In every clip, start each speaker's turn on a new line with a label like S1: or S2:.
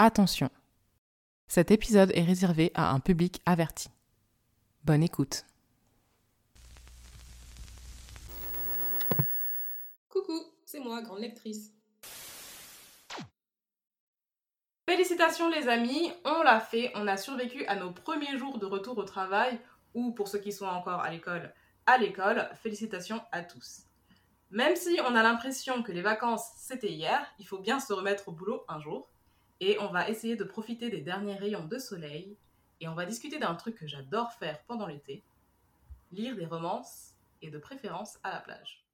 S1: Attention, cet épisode est réservé à un public averti. Bonne écoute.
S2: Coucou, c'est moi, grande lectrice. Félicitations les amis, on l'a fait, on a survécu à nos premiers jours de retour au travail, ou pour ceux qui sont encore à l'école, à l'école, félicitations à tous. Même si on a l'impression que les vacances c'était hier, il faut bien se remettre au boulot un jour. Et on va essayer de profiter des derniers rayons de soleil. Et on va discuter d'un truc que j'adore faire pendant l'été lire des romances et de préférence à la plage.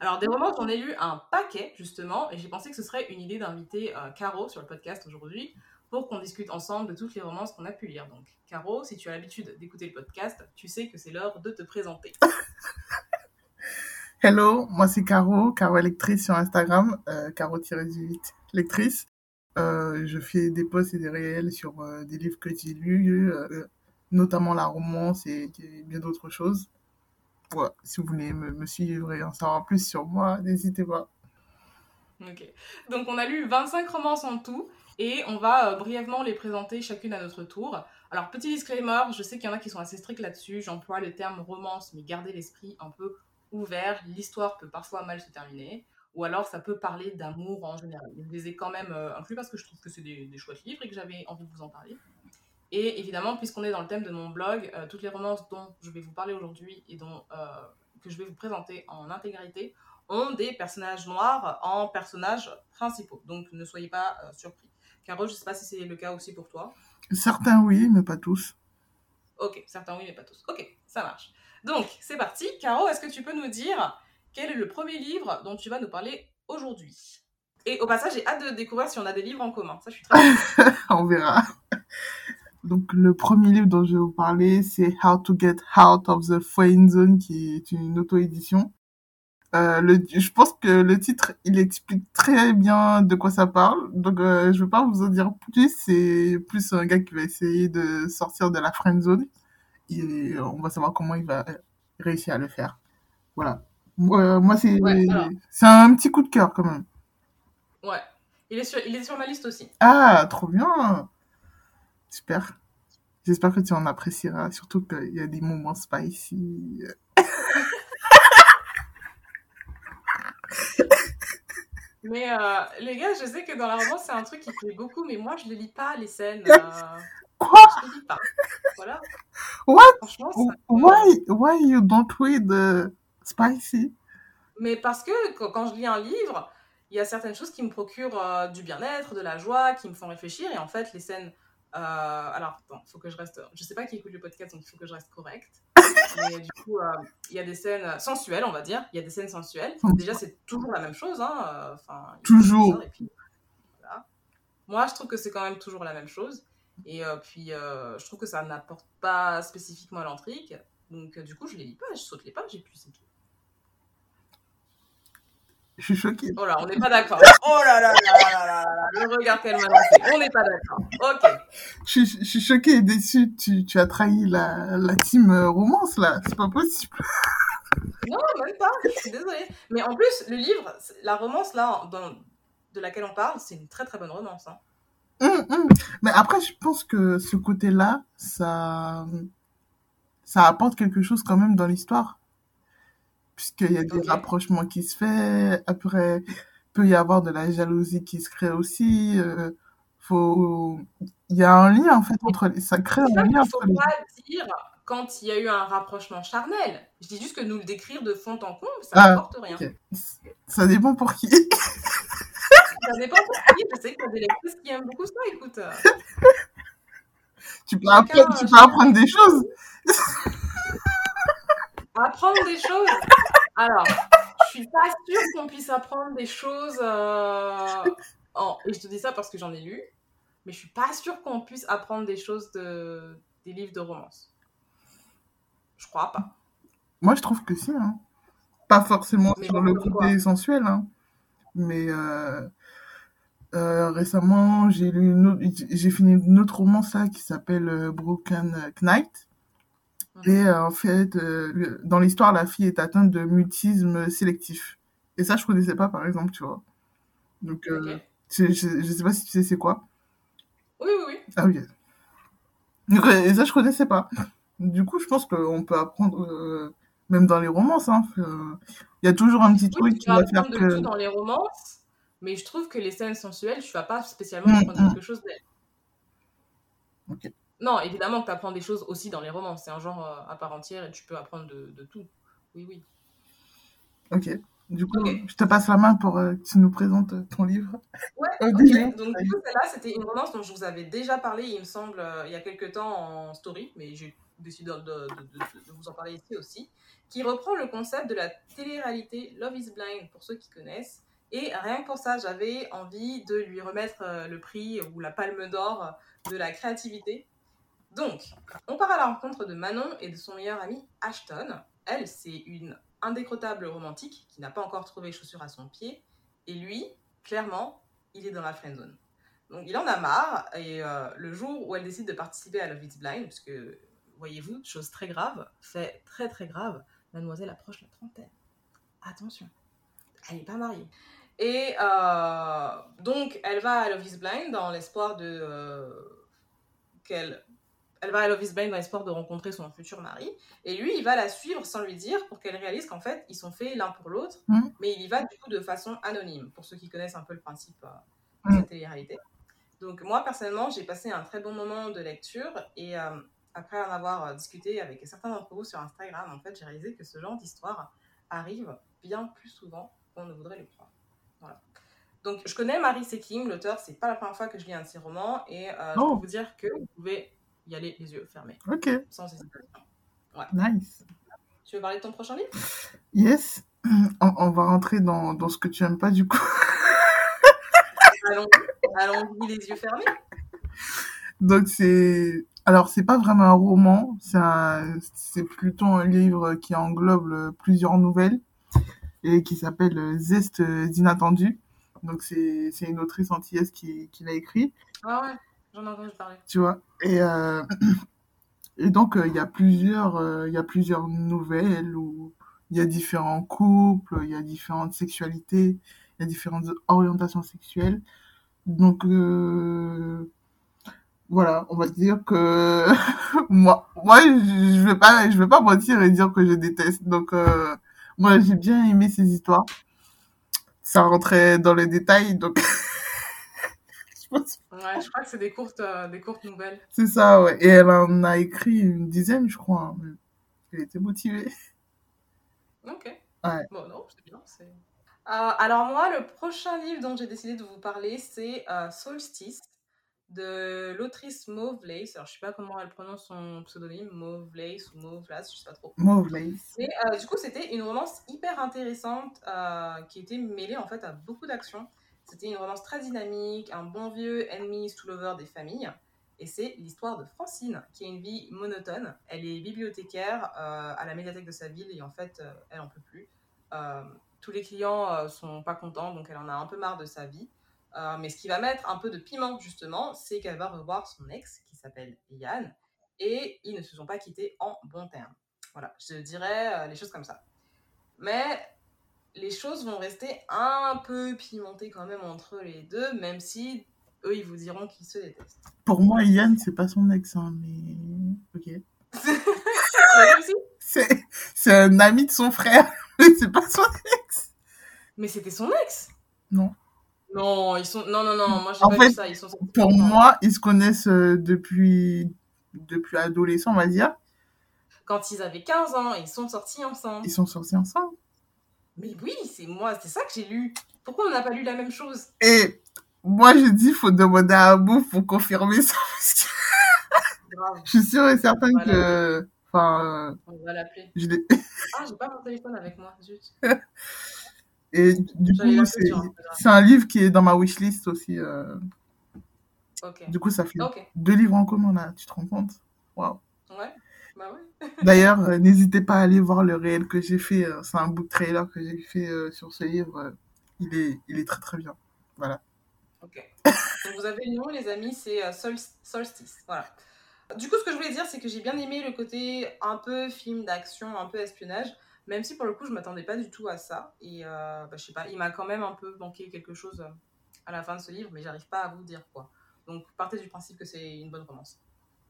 S2: Alors, des romances, j'en ai lu un paquet, justement, et j'ai pensé que ce serait une idée d'inviter euh, Caro sur le podcast aujourd'hui pour qu'on discute ensemble de toutes les romances qu'on a pu lire. Donc, Caro, si tu as l'habitude d'écouter le podcast, tu sais que c'est l'heure de te présenter.
S3: Hello, moi c'est Caro, Caro Lectrice sur Instagram, euh, Caro-18 Lectrice. Euh, je fais des posts et des réels sur euh, des livres que j'ai lus, euh, notamment la romance et, bien d'autres choses. Si vous voulez me, suivre et en savoir plus sur moi, n'hésitez pas.
S2: Ok. Donc on a lu 25 romances en tout et on va brièvement les présenter chacune à notre tour. Alors petit disclaimer, je sais qu'il y en a qui sont assez stricts là-dessus, j'emploie le terme romance mais gardez l'esprit un peu ouvert, l'histoire peut parfois mal se terminer ou alors ça peut parler d'amour en général. Je les ai quand même euh, inclus parce que je trouve que c'est des, des chouettes livres et que j'avais envie de vous en parler. Et évidemment, puisqu'on est dans le thème de mon blog, euh, toutes les romances dont je vais vous parler aujourd'hui et dont, euh, que je vais vous présenter en intégralité ont des personnages noirs en personnages principaux. Donc ne soyez pas surpris. Caro, je ne sais pas si c'est le cas aussi pour toi.
S3: Certains oui, mais pas tous.
S2: Ok, certains oui, mais pas tous. Ok, ça marche. Donc, c'est parti. Caro, est-ce que tu peux nous dire quel est le premier livre dont tu vas nous parler aujourd'hui? Et au passage, j'ai hâte de découvrir si on a des livres en commun. Ça, je suis très
S3: On verra. Donc, le premier livre dont je vais vous parler, c'est How to Get Out of the Friend Zone, qui est une auto-édition. Euh, je pense que le titre, il explique très bien de quoi ça parle. Donc, euh, je vais pas vous en dire plus. C'est plus un gars qui va essayer de sortir de la friend zone. Et on va savoir comment il va réussir à le faire. Voilà. Euh, moi, c'est
S2: Ouais,
S3: un petit coup de cœur quand même.
S2: Ouais. Il est, sur, il est sur ma liste aussi.
S3: Ah, trop bien. Super. J'espère que tu en apprécieras, surtout qu'il y a des moments spicy.
S2: Mais euh, les gars, je sais que dans la romance, c'est un truc qui plaît beaucoup, mais moi, je ne lis pas, les scènes. euh,
S3: Quoi?
S2: je ne lis pas. Voilà.
S3: What? Why, why you don't read uh, spicy?
S2: Mais parce que quand, je lis un livre, il y a certaines choses qui me procurent euh, du bien-être, de la joie, qui me font réfléchir. Et en fait, les scènes. euh, alors, il faut que je reste. Je sais pas qui écoute le podcast, donc il faut que je reste correcte. Mais du coup, euh, il y a des scènes sensuelles, on va dire. Il y a des scènes sensuelles. Déjà, c'est toujours la même chose. Hein. Enfin,
S3: Toujours.
S2: ça, et puis, voilà. Moi, je trouve que c'est quand même toujours la même chose. Et puis, je trouve que ça n'apporte pas spécifiquement à l'intrigue. Donc, du coup, je les lis pas, je saute les pages et puis c'est tout.
S3: Je suis choquée.
S2: Oh là, on n'est pas d'accord. Oh là là là là là là là, le regard qu'elle m'a lancé. On n'est pas d'accord. Ok.
S3: Je, suis- je suis choquée et déçue. Tu, tu as trahi la, la team euh, romance, là. C'est pas possible.
S2: Non, même pas. Je suis désolée. Mais en plus, le livre, la romance là, dans- de laquelle on parle, c'est une très très bonne romance. hein.
S3: Hum, hum. Mais après, je pense que ce côté-là, ça, ça apporte quelque chose quand même dans l'histoire. Puisqu'il y a des rapprochements qui se font. Après, peut y avoir de la jalousie qui se crée aussi. euh, faut... Il y a un lien, en fait, entre les... Ça crée un lien
S2: qu'il faut
S3: entre les...
S2: pas dire quand il y a eu un rapprochement charnel. Je dis juste que nous le décrire de fond en comble, ça
S3: Ah,
S2: n'apporte rien.
S3: ok. Ça dépend pour qui.
S2: Ça dépend pour qui. Je sais qu'il y a des lectrices qui aiment beaucoup ça. Écoute,
S3: Tu peux,
S2: Chacun,
S3: apprendre, tu peux apprendre des choses.
S2: apprendre des choses. Alors, je suis pas sûre qu'on puisse apprendre des choses. euh, en- Et je te dis ça parce que j'en ai lu, mais je suis pas sûre qu'on puisse apprendre des choses de... des livres de romance. Je crois pas.
S3: Moi, je trouve que si. Hein. Pas forcément
S2: Mais
S3: sur le côté sensuel, hein. mais euh, euh, récemment, j'ai lu j'ai fini une autre romance là qui s'appelle Broken Knight. Et euh, en fait, euh, le- dans l'histoire, la fille est atteinte de mutisme sélectif. Et ça, je connaissais pas, par exemple, tu vois. Donc, euh,
S2: Ok.
S3: je, je, je sais pas si tu sais c'est quoi. Ah oui. Donc, euh, Et ça, je connaissais pas. Du coup, je pense qu'on peut apprendre, euh, même dans les romances. hein. Euh, Il y a toujours un petit
S2: Oui,
S3: truc qui va faire
S2: apprendre de tout
S3: que.
S2: dans les romances, mais je trouve que les scènes sensuelles, tu vas pas spécialement
S3: Mm,
S2: apprendre
S3: mm.
S2: quelque chose d'elles.
S3: Ok.
S2: Non, évidemment que tu apprends des choses aussi dans les romances. C'est un genre euh, à part entière et tu peux apprendre de, de tout. Oui, oui.
S3: Ok. Du coup, je te passe la main pour euh, que tu nous présentes euh, ton livre.
S2: Ouais,
S3: Au
S2: ok.
S3: début.
S2: Donc, du coup, celle-là, c'était une romance dont je vous avais déjà parlé, il me semble, euh, il y a quelques temps en story, mais j'ai décidé de, de- de- de- de vous en parler ici aussi, qui reprend le concept de la télé-réalité Love is Blind, pour ceux qui connaissent. Et rien que pour ça, j'avais envie de lui remettre euh, le prix ou la palme d'or de la créativité. Donc, on part à la rencontre de Manon et de son meilleur ami Ashton. Elle, c'est une indécrottable romantique qui n'a pas encore trouvé chaussure à son pied. Et lui, clairement, il est dans la friendzone. Donc il en a marre et euh, le jour où elle décide de participer à Love Is Blind, parce que voyez-vous, chose très grave, fait très très grave, mademoiselle approche la trentaine. Attention, elle n'est pas mariée. Et euh, donc elle va à Love Is Blind dans l'espoir de euh, qu'elle elle va à Love Is Blind dans l'espoir de rencontrer son futur mari. Et lui, il va la suivre sans lui dire pour qu'elle réalise qu'en fait, ils sont faits l'un pour l'autre.
S3: Mhm.
S2: Mais il y va du coup de façon anonyme, pour ceux qui connaissent un peu le principe euh, de cette télé-réalité. Donc moi, personnellement, j'ai passé un très bon moment de lecture. Et euh, après en avoir euh, discuté avec certains d'entre vous sur Instagram, en fait, j'ai réalisé que ce genre d'histoire arrive bien plus souvent qu'on ne voudrait le croire. Voilà. Donc, je connais Marie Sekim, l'auteur, c'est pas la première fois que je lis un de ses romans, et euh, je
S3: Oh.
S2: peux vous dire que vous pouvez y aller les yeux fermés,
S3: Ok.
S2: sans hésitation.
S3: Nice.
S2: Tu veux parler de ton prochain livre?
S3: Yes. On, on va rentrer dans, dans ce que tu aimes pas du coup.
S2: Allons, allons-y les yeux fermés.
S3: Donc c'est alors c'est pas vraiment un roman, c'est un c'est plutôt un livre qui englobe euh, plusieurs nouvelles et qui s'appelle euh, Zeste d'inattendu. Donc c'est c'est une autrice antillaise qui qui l'a écrit,
S2: Ah ouais, j'en parler.
S3: tu vois. Et euh, et donc euh, il y a plusieurs euh, il y a plusieurs nouvelles où il y a différents couples, il y a différentes sexualités, il y a différentes orientations sexuelles. Donc euh, voilà, on va dire que moi, moi, je vais pas, je vais pas mentir et dire que je déteste. Donc, euh, moi, j'ai bien aimé ces histoires. Ça rentrait dans les détails, donc pense
S2: Ouais, je crois que c'est des courtes, euh, des courtes nouvelles.
S3: c'est ça, ouais. Et elle en a écrit une dizaine, je crois. hein. Elle était motivée.
S2: Ok.
S3: Ouais.
S2: Bon, non, c'est bien. Euh, alors moi, le prochain livre dont j'ai décidé de vous parler, c'est euh, Solstice de l'autrice Mauve Lace. Alors, je sais pas comment elle prononce son pseudonyme, Mauve Lace ou Mauve Lace, je sais pas trop.
S3: Mauve Lace.
S2: Mais euh, du coup, c'était une romance hyper intéressante euh, qui était mêlée en fait à beaucoup d'actions. C'était une romance très dynamique, un bon vieux enemies to lover des familles. Et c'est l'histoire de Francine, qui a une vie monotone. Elle est bibliothécaire euh, à la médiathèque de sa ville et en fait, euh, elle en peut plus. Euh, tous les clients sont pas contents, donc elle en a un peu marre de sa vie. Mais ce qui va mettre un peu de piment, justement, c'est qu'elle va revoir son ex, qui s'appelle Yann, et ils ne se sont pas quittés en bons termes. Voilà, je dirais les choses comme ça. Mais les choses vont rester un peu pimentées quand même entre les deux, même si eux, ils vous diront qu'ils se détestent.
S3: Pour moi, Yann, c'est pas son ex, hein, mais ok. C'est, un ami de son frère, mais c'est pas son ex.
S2: Mais c'était son ex?
S3: Non.
S2: Non, ils sont... Non, non, non, moi j'ai pas
S3: fait,
S2: vu ça. Ils sont sortis
S3: Pour moi, ils se connaissent euh, depuis, depuis adolescent, on va dire.
S2: Quand ils avaient 15 ans, ils sont sortis ensemble.
S3: Ils sont sortis ensemble.
S2: Mais oui, c'est moi, c'est ça que j'ai lu. Pourquoi on n'a pas lu la même chose?
S3: Et moi, je dis, faut demander à Abou pour confirmer ça. Parce que
S2: Grave,
S3: je suis sûre et certaine
S2: Voilà.
S3: que. Enfin,
S2: on va l'appeler.
S3: je.
S2: Ah, j'ai pas mon téléphone avec moi, zut.
S3: Et du coup, c'est, un livre qui est dans ma wishlist aussi. euh.
S2: Ok.
S3: Du coup, ça fait deux livres en commun, là. Tu te rends compte? Waouh.
S2: Ouais. Bah ouais.
S3: D'ailleurs, euh, n'hésitez pas à aller voir le réel que j'ai fait. euh, c'est un book trailer que j'ai fait euh, sur ce livre. il, est, il est très très bien. Voilà.
S2: Ok. Donc vous avez le nom, les amis, c'est Sol- Solstice. Voilà. Du coup, ce que je voulais dire, c'est que j'ai bien aimé le côté un peu film d'action, un peu espionnage, même si pour le coup, je m'attendais pas du tout à ça. Et euh, bah, je sais pas, il m'a quand même un peu manqué quelque chose à la fin de ce livre, mais j'arrive pas à vous dire quoi. Donc partez du principe que c'est une bonne romance.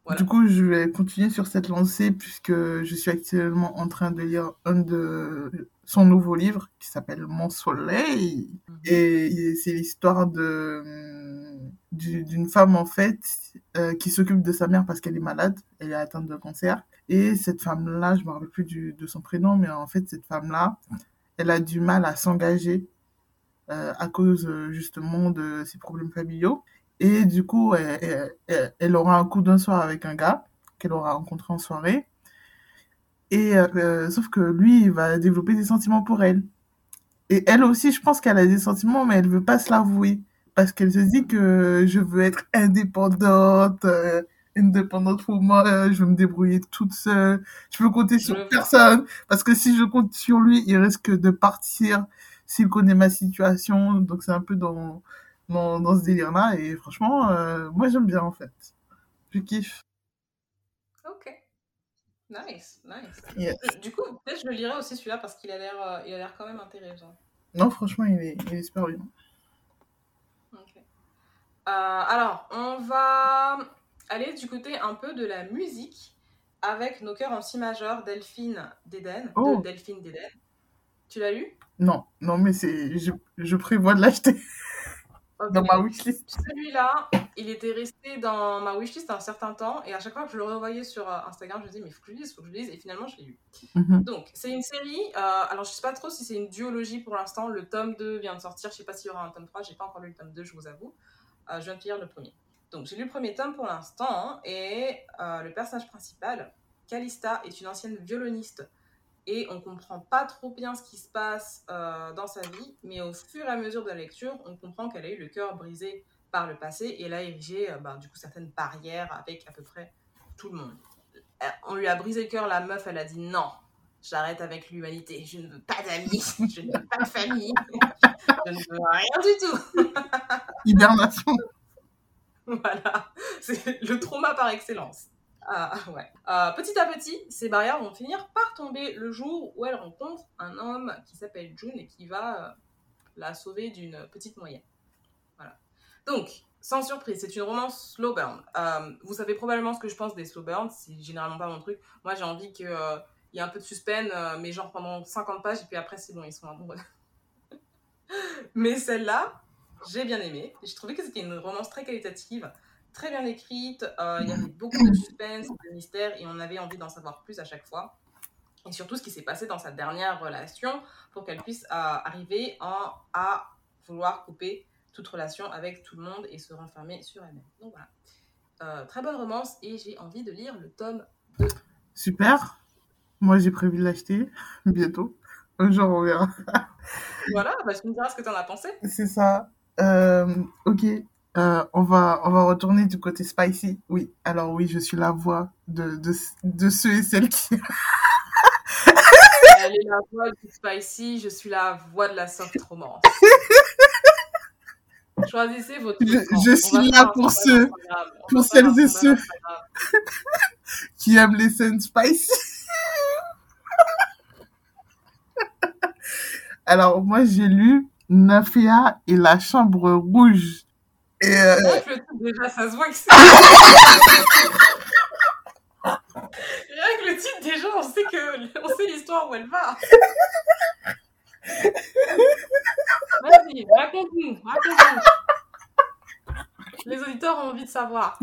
S2: Voilà.
S3: Du coup, je vais continuer sur cette lancée puisque je suis actuellement en train de lire un de son nouveau livre qui s'appelle Mon Soleil.
S2: Mhm.
S3: Et c'est l'histoire de d'une femme en fait euh, qui s'occupe de sa mère parce qu'elle est malade, elle est atteinte de cancer. Et cette femme-là, je me rappelle plus du- de son prénom, mais en fait cette femme-là, elle a du mal à s'engager euh, à cause euh, justement de ses problèmes familiaux. Et du coup, elle, elle- elle- aura un coup d'un soir avec un gars qu'elle aura rencontré en soirée. Et euh, euh, sauf que lui, il va développer des sentiments pour elle. Et elle aussi, je pense qu'elle a des sentiments, mais elle veut pas se l'avouer. Parce qu'elle se dit que je veux être indépendante, euh, indépendante pour moi, euh, je veux me débrouiller toute seule, je peux compter sur personne. Parce que si je compte sur lui, il risque de partir s'il connaît ma situation. Donc c'est un peu dans, dans, dans ce délire-là. Et franchement, euh, moi j'aime bien en fait. Je kiffe.
S2: Ok. Nice, nice.
S3: Yes.
S2: Du coup, peut-être je le lirai aussi celui-là parce qu'il a l'air, euh, il a l'air quand même intéressant.
S3: Non, franchement, il est, il est super bien.
S2: Ok. Euh, alors, on va aller du côté un peu de la musique avec nos cœurs en si majeur, Delphine d'Éden,
S3: Oh.
S2: de Delphine d'Éden. Tu l'as lu?
S3: Non, non, mais c'est, je, je prévois de l'acheter Dans ma wishlist.
S2: Celui-là, il était resté dans ma wishlist un certain temps et à chaque fois que je le revoyais sur euh, Instagram, je me disais mais il faut que je le lise, il faut que je le lise et finalement je l'ai lu.
S3: Mhm.
S2: Donc, c'est une série. euh, alors, je sais pas trop si c'est une duologie pour l'instant. Le tome 2 vient de sortir. Je sais pas s'il y aura un tome 3. J'ai pas encore lu le tome 2, je vous avoue. Euh, je viens de lire le premier. Donc, j'ai lu le premier tome pour l'instant. Et euh, le personnage principal, Calista, est une ancienne violoniste. Et on comprend pas trop bien ce qui se passe euh, dans sa vie. Mais au fur et à mesure de la lecture, on comprend qu'elle a eu le cœur brisé par le passé. Et elle a érigé euh, bah, du coup, certaines barrières avec à peu près tout le monde. Euh, On lui a brisé le cœur, la meuf, elle a dit non, J'arrête avec l'humanité. Je ne veux pas d'amis. Je ne veux pas de famille. Je ne veux rien du tout.
S3: Hibernation.
S2: Voilà. C'est le trauma par excellence. Ah, ouais. Euh, petit à petit, ces barrières vont finir par tomber le jour où elle rencontre un homme qui s'appelle June et qui va euh, la sauver d'une petite moyenne. Voilà. Donc, sans surprise, c'est une romance slow burn. Euh, vous savez probablement ce que je pense des slow burns. C'est généralement pas mon truc. Moi, j'ai envie que euh, il y ait un peu de suspense, mais genre pendant 50 pages, et puis après, c'est bon, ils sont amoureux. mais celle-là, j'ai bien aimé. J'ai trouvé que c'était une romance très qualitative, très bien écrite. euh, il y avait beaucoup de suspense, de mystère, et on avait envie d'en savoir plus à chaque fois. Et surtout ce qui s'est passé dans sa dernière relation pour qu'elle puisse euh, arriver en, à vouloir couper toute relation avec tout le monde et se renfermer sur elle-même. Donc voilà. Euh, très bonne romance et j'ai envie de lire le tome.
S3: Super. Moi, j'ai prévu de l'acheter bientôt. Un jour, on verra.
S2: Voilà, bah, tu me diras ce que tu en as pensé.
S3: C'est ça. Euh, ok. Euh, on, va, on va retourner du côté spicy. Oui. Alors, oui, je suis la voix de, de, de ceux et celles qui.
S2: Elle est la voix du spicy, je suis la voix de la soft romance. Choisissez votre
S3: Je- je suis là pour ceux- pour celles et ceux. Qui aiment les scènes spicy. Alors, moi, j'ai lu Nafia et la chambre rouge. Et euh,
S2: Rien que le titre, déjà, ça se voit que c'est. Rien que le titre, déjà, on sait que on sait l'histoire où elle va. Vas-y, raconte-nous, raconte-nous. Les auditeurs ont envie de savoir.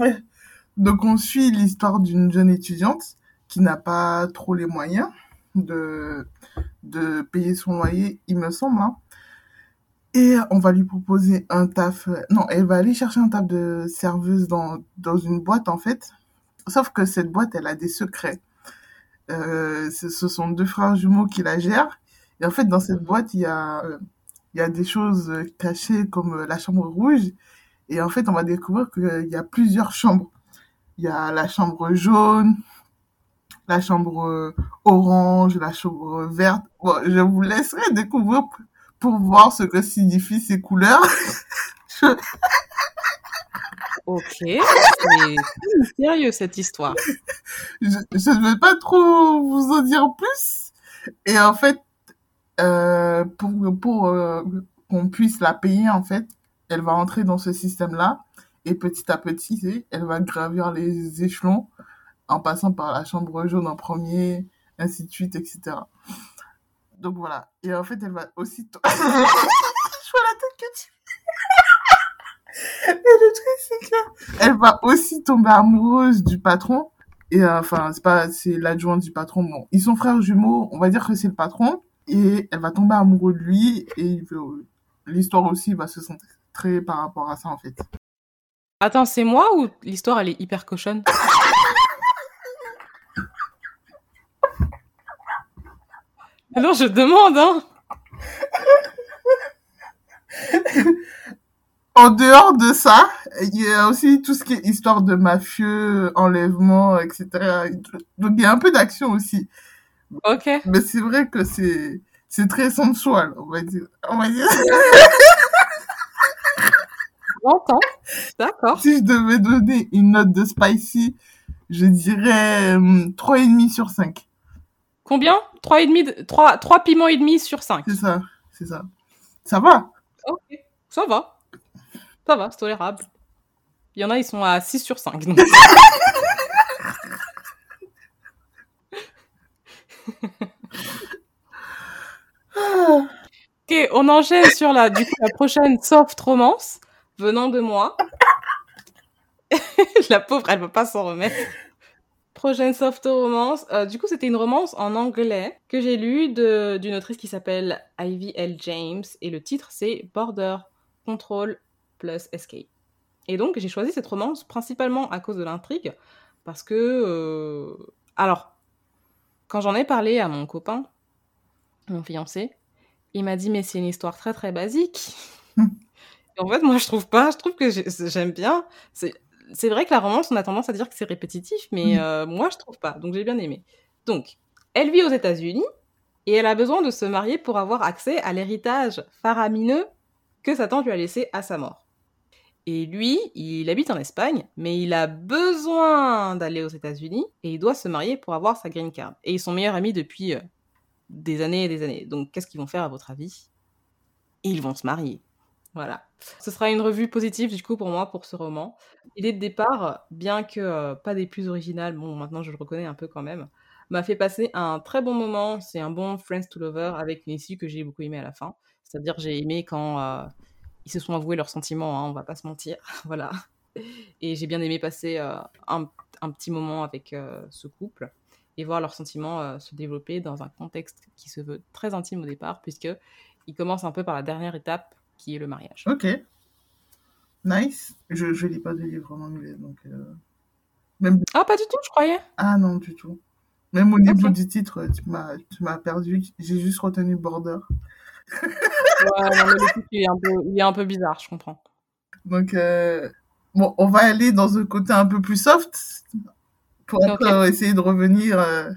S3: donc, on suit l'histoire d'une jeune étudiante qui n'a pas trop les moyens de, de payer son loyer, il me semble. hein. Et on va lui proposer un taf. Non, elle va aller chercher un taf de serveuse dans, dans une boîte, en fait. Sauf que cette boîte, elle a des secrets. Euh, ce ce sont deux frères jumeaux qui la gèrent. Et en fait, dans cette boîte, il y a, euh, il y a des choses euh, cachées comme euh, la chambre rouge. Et en fait, on va découvrir qu'il y a plusieurs chambres. Il y a la chambre jaune, la chambre euh, orange, la chambre verte. Bon, je vous laisserai découvrir pour voir ce que signifient ces couleurs.
S4: Ok, c'est mystérieux cette histoire.
S3: je, je ne vais pas trop vous en dire plus. Et en fait, euh, pour, pour euh, qu'on puisse la payer, en fait, elle va entrer dans ce système-là. Et petit à petit, elle va gravir les échelons en passant par la chambre jaune en premier, ainsi de suite, etc. Donc voilà. Et en fait, elle va aussi... Je vois la tête que tu... Et le truc, c'est que elle va aussi tomber amoureuse du patron. Et euh, enfin, c'est pas, c'est l'adjoint du patron. Bon, ils sont frères jumeaux. On va dire que c'est le patron. Et elle va tomber amoureuse de lui. Et l'histoire aussi va se centrer par rapport à ça, en fait.
S2: Attends, c'est moi ou l'histoire, elle est hyper cochonne? Alors, je demande, hein
S3: en dehors de ça, il y a aussi tout ce qui est histoire de mafieux, enlèvement, etc. Donc il y a un peu d'action aussi.
S2: Ok.
S3: Mais c'est vrai que c'est c'est très sensuel, on va dire. On va dire.
S2: J'entends. D'accord.
S3: Si je devais donner une note de spicy, je dirais hum, trois et demi sur 5.
S2: Combien 3 et demi, 3, 3 piments et demi sur 5.
S3: C'est ça, c'est ça. Ça va.
S2: Ok, ça va. Ça va, c'est tolérable. Il y en a, ils sont à 6 sur 5. ok, on enchaîne sur la, du coup, la prochaine soft romance venant de moi. la pauvre, elle ne va pas s'en remettre. Prochaine soft romance. Euh, du coup, c'était une romance en anglais que j'ai lue d'une autrice qui s'appelle Ivy L. James et le titre c'est Border Control plus Escape. Et donc, j'ai choisi cette romance principalement à cause de l'intrigue, parce que... Euh, alors, quand j'en ai parlé à mon copain, mon fiancé, il m'a dit, mais c'est une histoire très très basique. Et en fait, moi, je trouve pas, je trouve que j'aime bien. C'est vrai que la romance, on a tendance à dire que c'est répétitif, mais euh, moi, je trouve pas. Donc, j'ai bien aimé. Donc, elle vit aux États-Unis et elle a besoin de se marier pour avoir accès à l'héritage faramineux que Satan lui a laissé à sa mort. Et lui, il habite en Espagne, mais il a besoin d'aller aux États-Unis et il doit se marier pour avoir sa green card. Et ils sont meilleurs amis depuis euh, des années et des années. Donc, qu'est-ce qu'ils vont faire à votre avis? Ils vont se marier. Voilà. Ce sera une revue positive du coup pour moi pour ce roman. L'idée de départ, bien que euh, pas des plus originales, bon maintenant je le reconnais un peu quand même, m'a fait passer un très bon moment. C'est un bon Friends to Lover avec une issue que j'ai beaucoup aimé à la fin. C'est-à-dire j'ai aimé quand euh, ils se sont avoués leurs sentiments, hein, on va pas se mentir, voilà. Et j'ai bien aimé passer euh, un, petit moment avec ce couple et voir leurs sentiments se développer dans un contexte qui se veut très intime au départ, puisque il commence un peu par la dernière étape qui est le mariage.
S3: Ok. Nice. Je ne lis pas de livres en anglais, donc. Même...
S2: Ah, pas du tout, je croyais.
S3: Ah non, du tout. Même au niveau du titre, tu m'as perdu. J'ai juste retenu Border
S2: ouais, non, mais le coup, il est, un peu, il est un peu bizarre, je comprends.
S3: Donc, euh, bon, on va aller dans un côté un peu plus soft pour okay. essayer de revenir. Euh...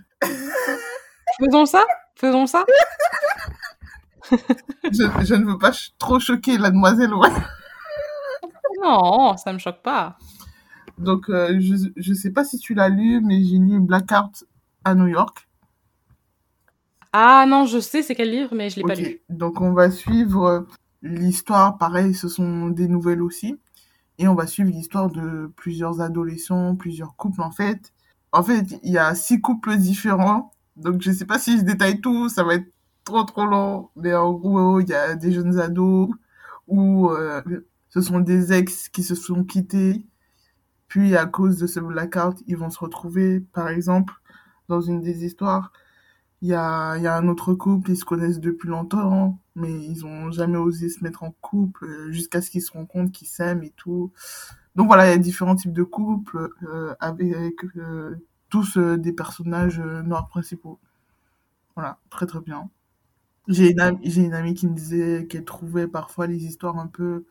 S2: Faisons ça Faisons ça
S3: je, je, ne veux pas trop choquer la demoiselle, ouais.
S2: Non, ça me choque pas.
S3: Donc, euh, je ne sais pas si tu l'as lu, mais j'ai lu Blackheart à New York.
S2: Ah non, je sais c'est quel livre, mais je l'ai okay. pas lu.
S3: Donc on va suivre l'histoire, pareil, ce sont des nouvelles aussi. Et on va suivre l'histoire de plusieurs adolescents, plusieurs couples en fait. En fait, il y a six couples différents. Donc je sais pas si je détaille tout, ça va être trop trop long. Mais en gros, il y a des jeunes ados où euh, ce sont des ex qui se sont quittés. Puis à cause de ce blackout, ils vont se retrouver, par exemple, dans une des histoires, il y a, y a un autre couple, ils se connaissent depuis longtemps, mais ils ont jamais osé se mettre en couple jusqu'à ce qu'ils se rendent compte qu'ils s'aiment et tout. Donc voilà, il y a différents types de couples euh, avec euh, tous euh, des personnages noirs principaux. Voilà, très très bien. J'ai une, amie, j'ai une amie qui me disait qu'elle trouvait parfois les histoires un peu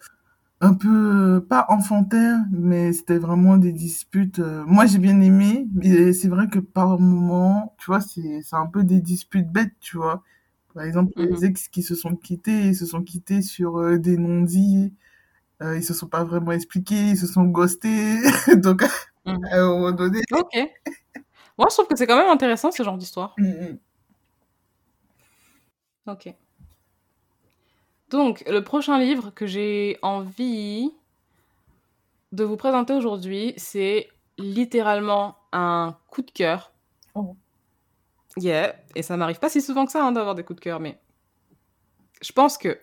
S3: un peu pas enfantin mais c'était vraiment des disputes moi j'ai bien aimé mais c'est vrai que par moment tu vois c'est c'est un peu des disputes bêtes tu vois par exemple mm -hmm. les ex qui se sont quittés ils se sont quittés sur euh, des non-dits euh, ils se sont pas vraiment expliqués ils se sont ghostés donc à un moment donné
S2: ok moi je trouve que c'est quand même intéressant ce genre d'histoire
S3: mm -hmm.
S2: Ok donc, le prochain livre que j'ai envie de vous présenter aujourd'hui, c'est littéralement un coup de cœur.
S3: Oh.
S2: Yeah, et ça m'arrive pas si souvent que ça hein, d'avoir des coups de cœur, mais je pense que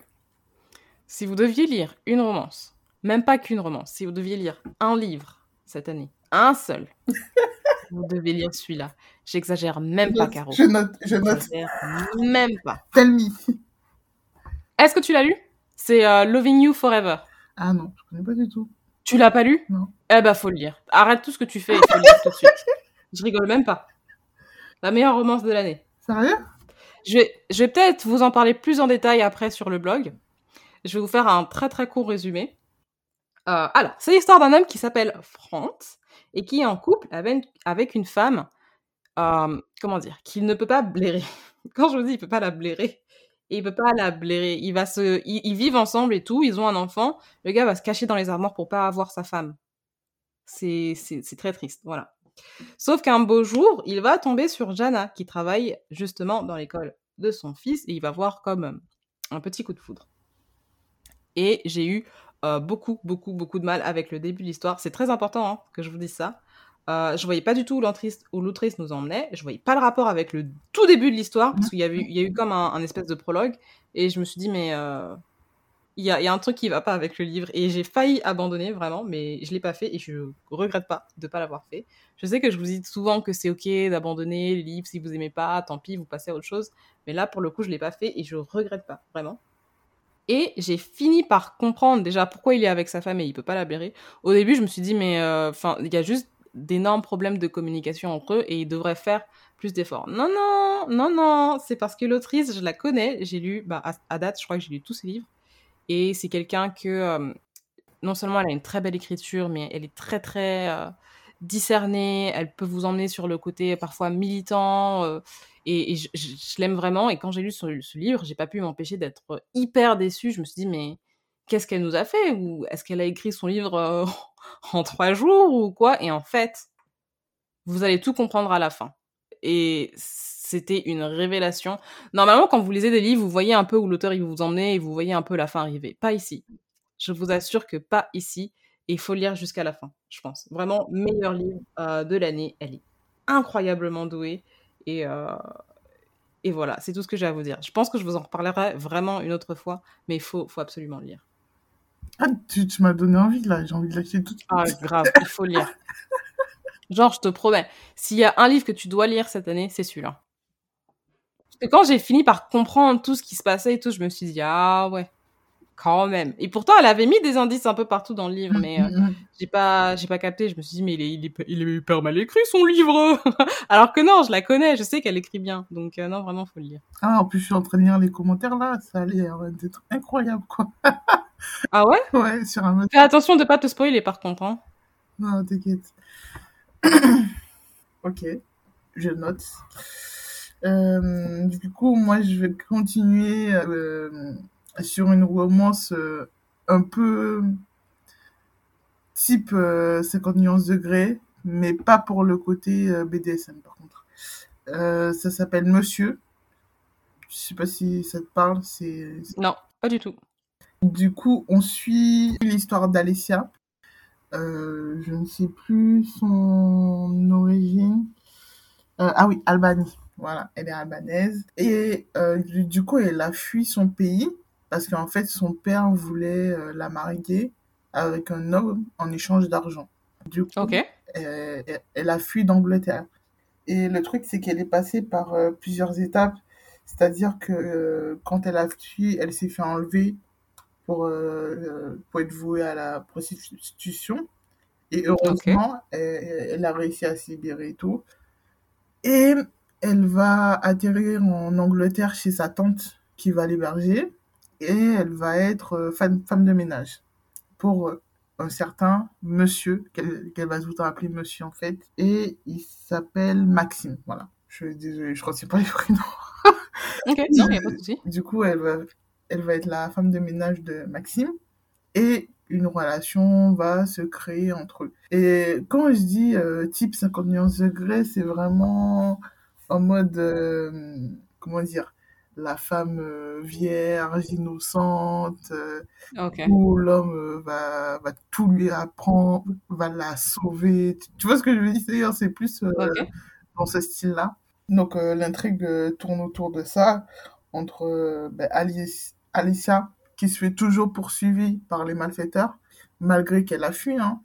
S2: si vous deviez lire une romance, même pas qu'une romance, si vous deviez lire un livre cette année, un seul, vous devez lire celui-là. J'exagère même
S3: Je
S2: pas,
S3: note,
S2: Caro.
S3: Je note, je note.
S2: J'exagère même pas.
S3: Tell me.
S2: Est-ce que tu l'as lu? C'est euh, Loving You Forever.
S3: Ah non, je connais pas du tout.
S2: Tu l'as pas lu?
S3: Non.
S2: Eh ben, faut le lire. Arrête tout ce que tu fais et faut le lire tout de suite. Je rigole même pas. La meilleure romance de l'année.
S3: Sérieux?
S2: Je vais, je vais peut-être vous en parler plus en détail après sur le blog. Je vais vous faire un très très court résumé. Euh, alors, c'est l'histoire d'un homme qui s'appelle Franz et qui est en couple avec, une femme, comment dire, qu'il ne peut pas blairer. Quand je vous dis il peut pas la blairer, il peut pas la blairer. Il va se, ils, vivent ensemble et tout, ils ont un enfant. Le gars va se cacher dans les armoires pour pas avoir sa femme. C'est, c'est, c'est très triste, voilà. Sauf qu'un beau jour, il va tomber sur Jana, qui travaille justement dans l'école de son fils, et il va voir comme euh, un petit coup de foudre. Et j'ai eu euh, beaucoup, beaucoup, beaucoup de mal avec le début de l'histoire. C'est très important hein, que je vous dise ça. Euh, je voyais pas du tout où l'autrice, nous emmenait. Je voyais pas le rapport avec le tout début de l'histoire, parce qu'il y, y a eu comme un, espèce de prologue. Et je me suis dit, mais euh, il y, a, un truc qui va pas avec le livre. Et j'ai failli abandonner, vraiment, mais je l'ai pas fait et je regrette pas de pas l'avoir fait. Je sais que je vous dis souvent que c'est ok d'abandonner les livres si vous aimez pas, tant pis, vous passez à autre chose. Mais là, pour le coup, je l'ai pas fait et je regrette pas, vraiment. Et j'ai fini par comprendre déjà pourquoi il est avec sa femme et il peut pas la blairer. Au début, je me suis dit, mais euh, enfin, il y a juste d'énormes problèmes de communication entre eux et ils devraient faire plus d'efforts. Non, non, non, non, c'est parce que l'autrice, je la connais, j'ai lu, bah, à, date, je crois que j'ai lu tous ses livres. Et c'est quelqu'un que, euh, non seulement elle a une très belle écriture, mais elle est très, très euh, discernée, elle peut vous emmener sur le côté parfois militant, et, je, l'aime vraiment. Et quand j'ai lu ce, livre, j'ai pas pu m'empêcher d'être hyper déçue. Je me suis dit, mais qu'est-ce qu'elle nous a fait? Ou est-ce qu'elle a écrit son livre euh, en trois jours ou quoi? Et en fait, vous allez tout comprendre à la fin. Et c'était une révélation. Normalement, quand vous lisez des livres, vous voyez un peu où l'auteur il vous emmener et vous voyez un peu la fin arriver. Pas ici. Je vous assure que pas ici. Et il faut lire jusqu'à la fin, je pense. Vraiment, meilleur livre euh, de l'année. Elle est incroyablement douée. Et, euh, et voilà, c'est tout ce que j'ai à vous dire. Je pense que je vous en reparlerai vraiment une autre fois, mais il faut, faut absolument le lire.
S3: Ah, tu, tu m'as donné envie là, j'ai envie de l'acheter tout de suite.
S2: Ah, grave, il faut lire. Genre, je te promets, s'il y a un livre que tu dois lire cette année, c'est celui-là. Parce que quand j'ai fini par comprendre tout ce qui se passait et tout, je me suis dit, ah ouais, quand même. Et pourtant, elle avait mis des indices un peu partout dans le livre, mais euh,
S3: Mm, mm, mm.
S2: J'ai pas, j'ai pas capté. Je me suis dit, mais il est, il est, il est hyper mal écrit son livre. Alors que non, je la connais, je sais qu'elle écrit bien. Donc euh, non, vraiment, faut le lire.
S3: Ah, en plus, je suis en train de lire les commentaires là, ça a l'air d'être incroyable quoi.
S2: Ah ouais?
S3: Ouais, sur un
S2: Fais attention de pas te spoiler par contre. Hein.
S3: Non, t'inquiète. ok, je note. Euh, du coup, moi, je vais continuer euh, sur une romance un peu type euh, 50 nuances degrés, mais pas pour le côté euh, BDSM par contre. Euh, ça s'appelle Monsieur. Je sais pas si ça te parle. C'est
S2: Non, pas du tout.
S3: du coup, on suit l'histoire d'Alessia. Euh, je ne sais plus son origine. Euh, ah oui, Albanie. Voilà, elle est albanaise. Et euh, du, du coup, elle a fui son pays parce qu'en fait, son père voulait euh, la marier avec un homme en échange d'argent. Du coup, elle, elle a fui d'Angleterre. Et le truc, c'est qu'elle est passée par euh, plusieurs étapes. C'est-à-dire que euh, quand elle a fui, elle s'est fait enlever pour, euh, pour être vouée à la prostitution. Et heureusement, elle, elle a réussi à se libérer et tout. Et elle va atterrir en Angleterre chez sa tante qui va l'héberger. Et elle va être femme, femme de ménage pour euh, un certain monsieur, qu'elle va tout le temps appeler monsieur en fait. Et il s'appelle Maxime. Voilà. Je suis désolée, je ne retiens pas les prénoms.
S2: Ok, non, y a pas de souci.
S3: Du coup, elle va, elle va être la femme de ménage de Maxime et une relation va se créer entre eux. Et quand je dis euh, type 50 nuances degrés, c'est vraiment en mode, euh, comment dire, la femme euh, vierge, innocente, euh, où l'homme euh, va, va tout lui apprendre, va la sauver. Tu, vois ce que je veux dire? C'est plus dans ce style-là. Donc l'intrigue tourne autour de ça, entre ben, Alice, Alicia, qui se fait toujours poursuivie par les malfaiteurs, malgré qu'elle a fui, hein,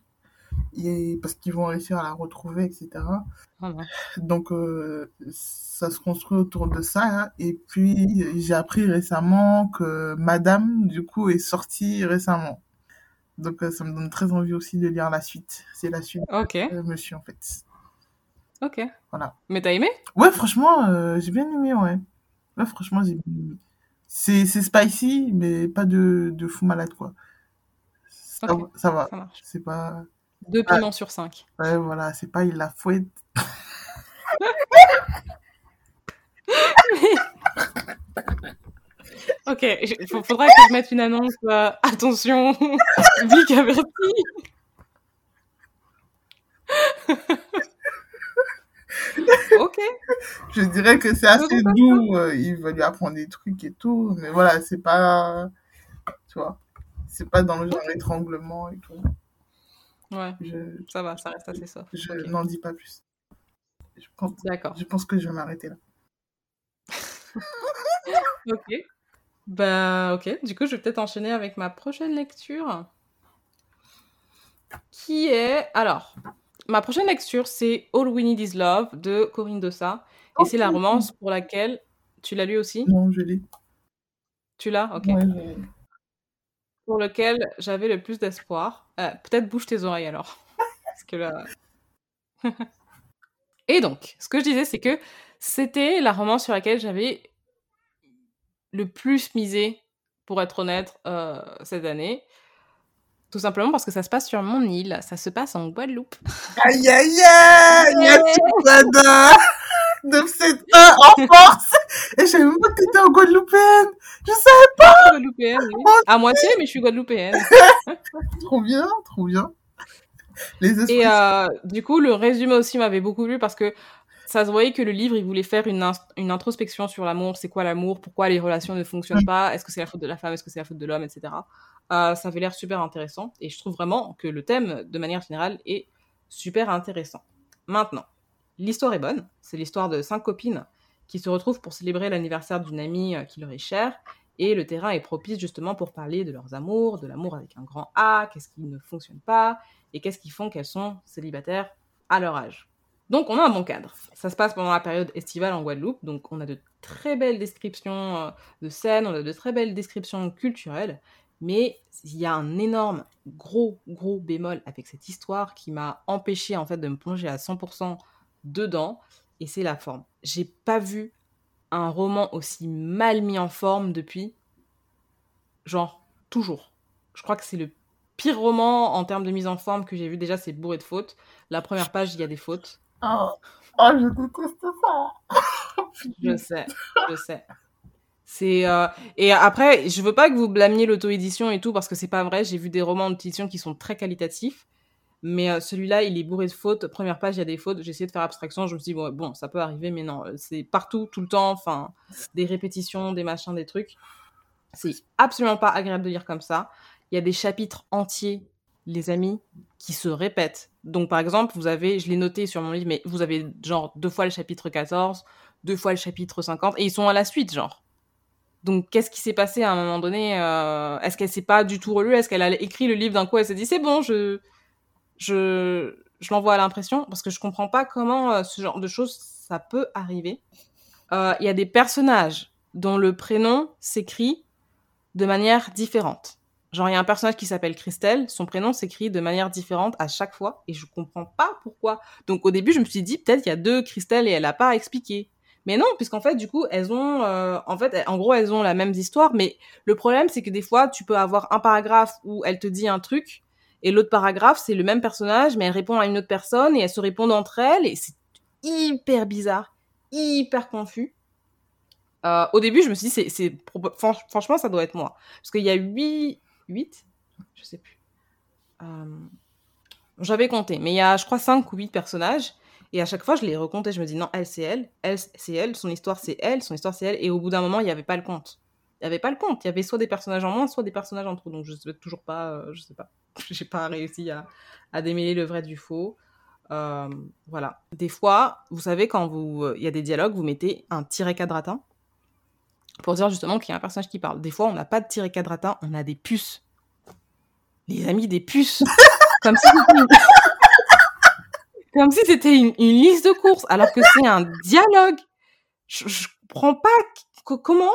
S3: et, parce qu'ils vont réussir à la retrouver, etc. Donc euh, ça se construit autour de ça. hein. Et puis j'ai appris récemment que Madame, du coup, est sortie récemment. Donc euh, ça me donne très envie aussi de lire la suite. C'est la suite
S2: Ok.
S3: de Monsieur, en fait.
S2: Ok.
S3: Voilà.
S2: Mais t'as aimé?
S3: Ouais, franchement, euh, j'ai bien aimé, ouais. Ouais, franchement, j'ai bien aimé. C'est, spicy, mais pas de, de fou malade, quoi. Ça, va- ça va. C'est pas...
S2: Deux
S3: Ah.
S2: piments sur cinq.
S3: Ouais, voilà, c'est pas il la fouette.
S2: Ok, il faudra que je mette une annonce. euh, attention, public averti. ok.
S3: Je dirais que c'est assez doux, euh, il va lui apprendre des trucs et tout, mais voilà, c'est pas... Tu vois, c'est pas dans le genre étranglement et tout.
S2: Ouais,
S3: Je,
S2: ça va, ça reste assez soft.
S3: je
S2: Ok.
S3: n'en dis pas plus. Je pense,
S2: D'accord.
S3: je pense que je vais m'arrêter là.
S2: Ok. Bah, ok. Du coup, je vais peut-être enchaîner avec ma prochaine lecture. Qui est. Alors, ma prochaine lecture, c'est All We Need Is Love de Corinne Dossa. Et c'est la romance pour laquelle. Tu l'as lu aussi?
S3: Non, je l'ai.
S2: Tu l'as? Ok.
S3: Ouais.
S2: Pour lequel j'avais le plus d'espoir. Euh, peut-être bouge tes oreilles alors. Parce que là. Et donc, ce que je disais, c'est que c'était la romance sur laquelle j'avais le plus misé, pour être honnête, euh, cette année. Tout simplement parce que ça se passe sur mon île, ça se passe en Guadeloupe.
S3: Aïe, aïe, aïe! Il y a tout là-dedans! 971 en force! Et je savais même pas que t'étais en Guadeloupéenne! Je sais
S2: Guadeloupéenne, oui. À moitié, mais je suis guadeloupéenne.
S3: Trop bien, trop bien. Les.
S2: Et euh, du coup, le résumé aussi m'avait beaucoup plu parce que ça se voyait que le livre, il voulait faire une, une introspection sur l'amour. C'est quoi l'amour? Pourquoi les relations ne fonctionnent pas? Est-ce que c'est la faute de la femme? Est-ce que c'est la faute de l'homme? Etc. Euh, ça avait l'air super intéressant. Et je trouve vraiment que le thème, de manière générale, est super intéressant. Maintenant, l'histoire est bonne. C'est l'histoire de cinq copines qui se retrouvent pour célébrer l'anniversaire d'une amie euh, qui leur est chère. Et le terrain est propice justement pour parler de leurs amours, de l'amour avec un grand A, qu'est-ce qui ne fonctionne pas, et qu'est-ce qui font qu'elles sont célibataires à leur âge. Donc on a un bon cadre. Ça se passe pendant la période estivale en Guadeloupe, donc on a de très belles descriptions euh, de scènes, on a de très belles descriptions culturelles, mais il y a un énorme gros gros bémol avec cette histoire qui m'a empêché en fait de me plonger à 100% dedans, et c'est la forme. J'ai pas vu un roman aussi mal mis en forme depuis, genre toujours. Je crois que c'est le pire roman en termes de mise en forme que j'ai vu. Déjà, c'est bourré de fautes. La première page, il y a des fautes.
S3: Oh, oh, je déteste ça!
S2: Je sais, je sais. C'est euh, et après, je veux pas que vous blâmiez l'auto-édition et tout parce que c'est pas vrai. J'ai vu des romans d'auto-édition qui sont très qualitatifs, mais euh, celui-là, il est bourré de fautes. Première page, il y a des fautes. J'ai essayé de faire abstraction. Je me suis dit bon, ça peut arriver, mais non, euh, c'est partout, tout le temps. Enfin, des répétitions, des machins, des trucs. C'est absolument pas agréable de lire comme ça. Il y a des chapitres entiers, les amis, qui se répètent. Donc, par exemple, vous avez, je l'ai noté sur mon livre, mais vous avez genre deux fois le chapitre 14, deux fois le chapitre 50, et ils sont à la suite, genre. Donc, qu'est-ce qui s'est passé à un moment donné euh, Est-ce qu'elle s'est pas du tout relue? Est-ce qu'elle a écrit le livre d'un coup Elle s'est dit, c'est bon, je, je, l'envoie à l'impression Parce que je comprends pas comment euh, ce genre de choses, ça peut arriver. Euh, Il y a des personnages dont le prénom s'écrit de manière différente. Genre, il y a un personnage qui s'appelle Christelle, son prénom s'écrit de manière différente à chaque fois, et je comprends pas pourquoi. Donc, au début, je me suis dit, peut-être il y a deux Christelle et elle a pas expliqué. Mais non, puisqu'en fait, du coup, elles ont, euh, en fait, en gros, elles ont la même histoire, mais le problème, c'est que des fois, tu peux avoir un paragraphe où elle te dit un truc, et l'autre paragraphe, c'est le même personnage, mais elle répond à une autre personne, et elles se répondent entre elles, et c'est hyper bizarre, hyper confus. Euh, au début, je me suis dit, c'est, franchement, ça doit être moi. Parce qu'il y a 8, 8 Je sais plus. Euh, J'avais compté, mais il y a, je crois, 5 ou 8 personnages. Et à chaque fois, je les recomptais. Je me dis, non, elle, c'est elle. Elle, c'est elle. Son histoire, c'est elle. Son histoire, c'est elle. Et au bout d'un moment, il n'y avait pas le compte. Il n'y avait pas le compte. Il y avait soit des personnages en moins, soit des personnages en trop. Donc, je ne sais toujours pas. Euh, je sais pas. J'ai pas réussi à, à, démêler le vrai du faux. Euh, voilà. Des fois, vous savez, quand vous, il y a des dialogues, vous mettez un tiret quadratin pour dire justement qu'il y a un personnage qui parle. Des fois, on n'a pas de tiret quadratin, on a des puces. Les amis, des puces. Comme si comme si c'était une, liste de courses, alors que c'est un dialogue. Je, je comprends pas comment,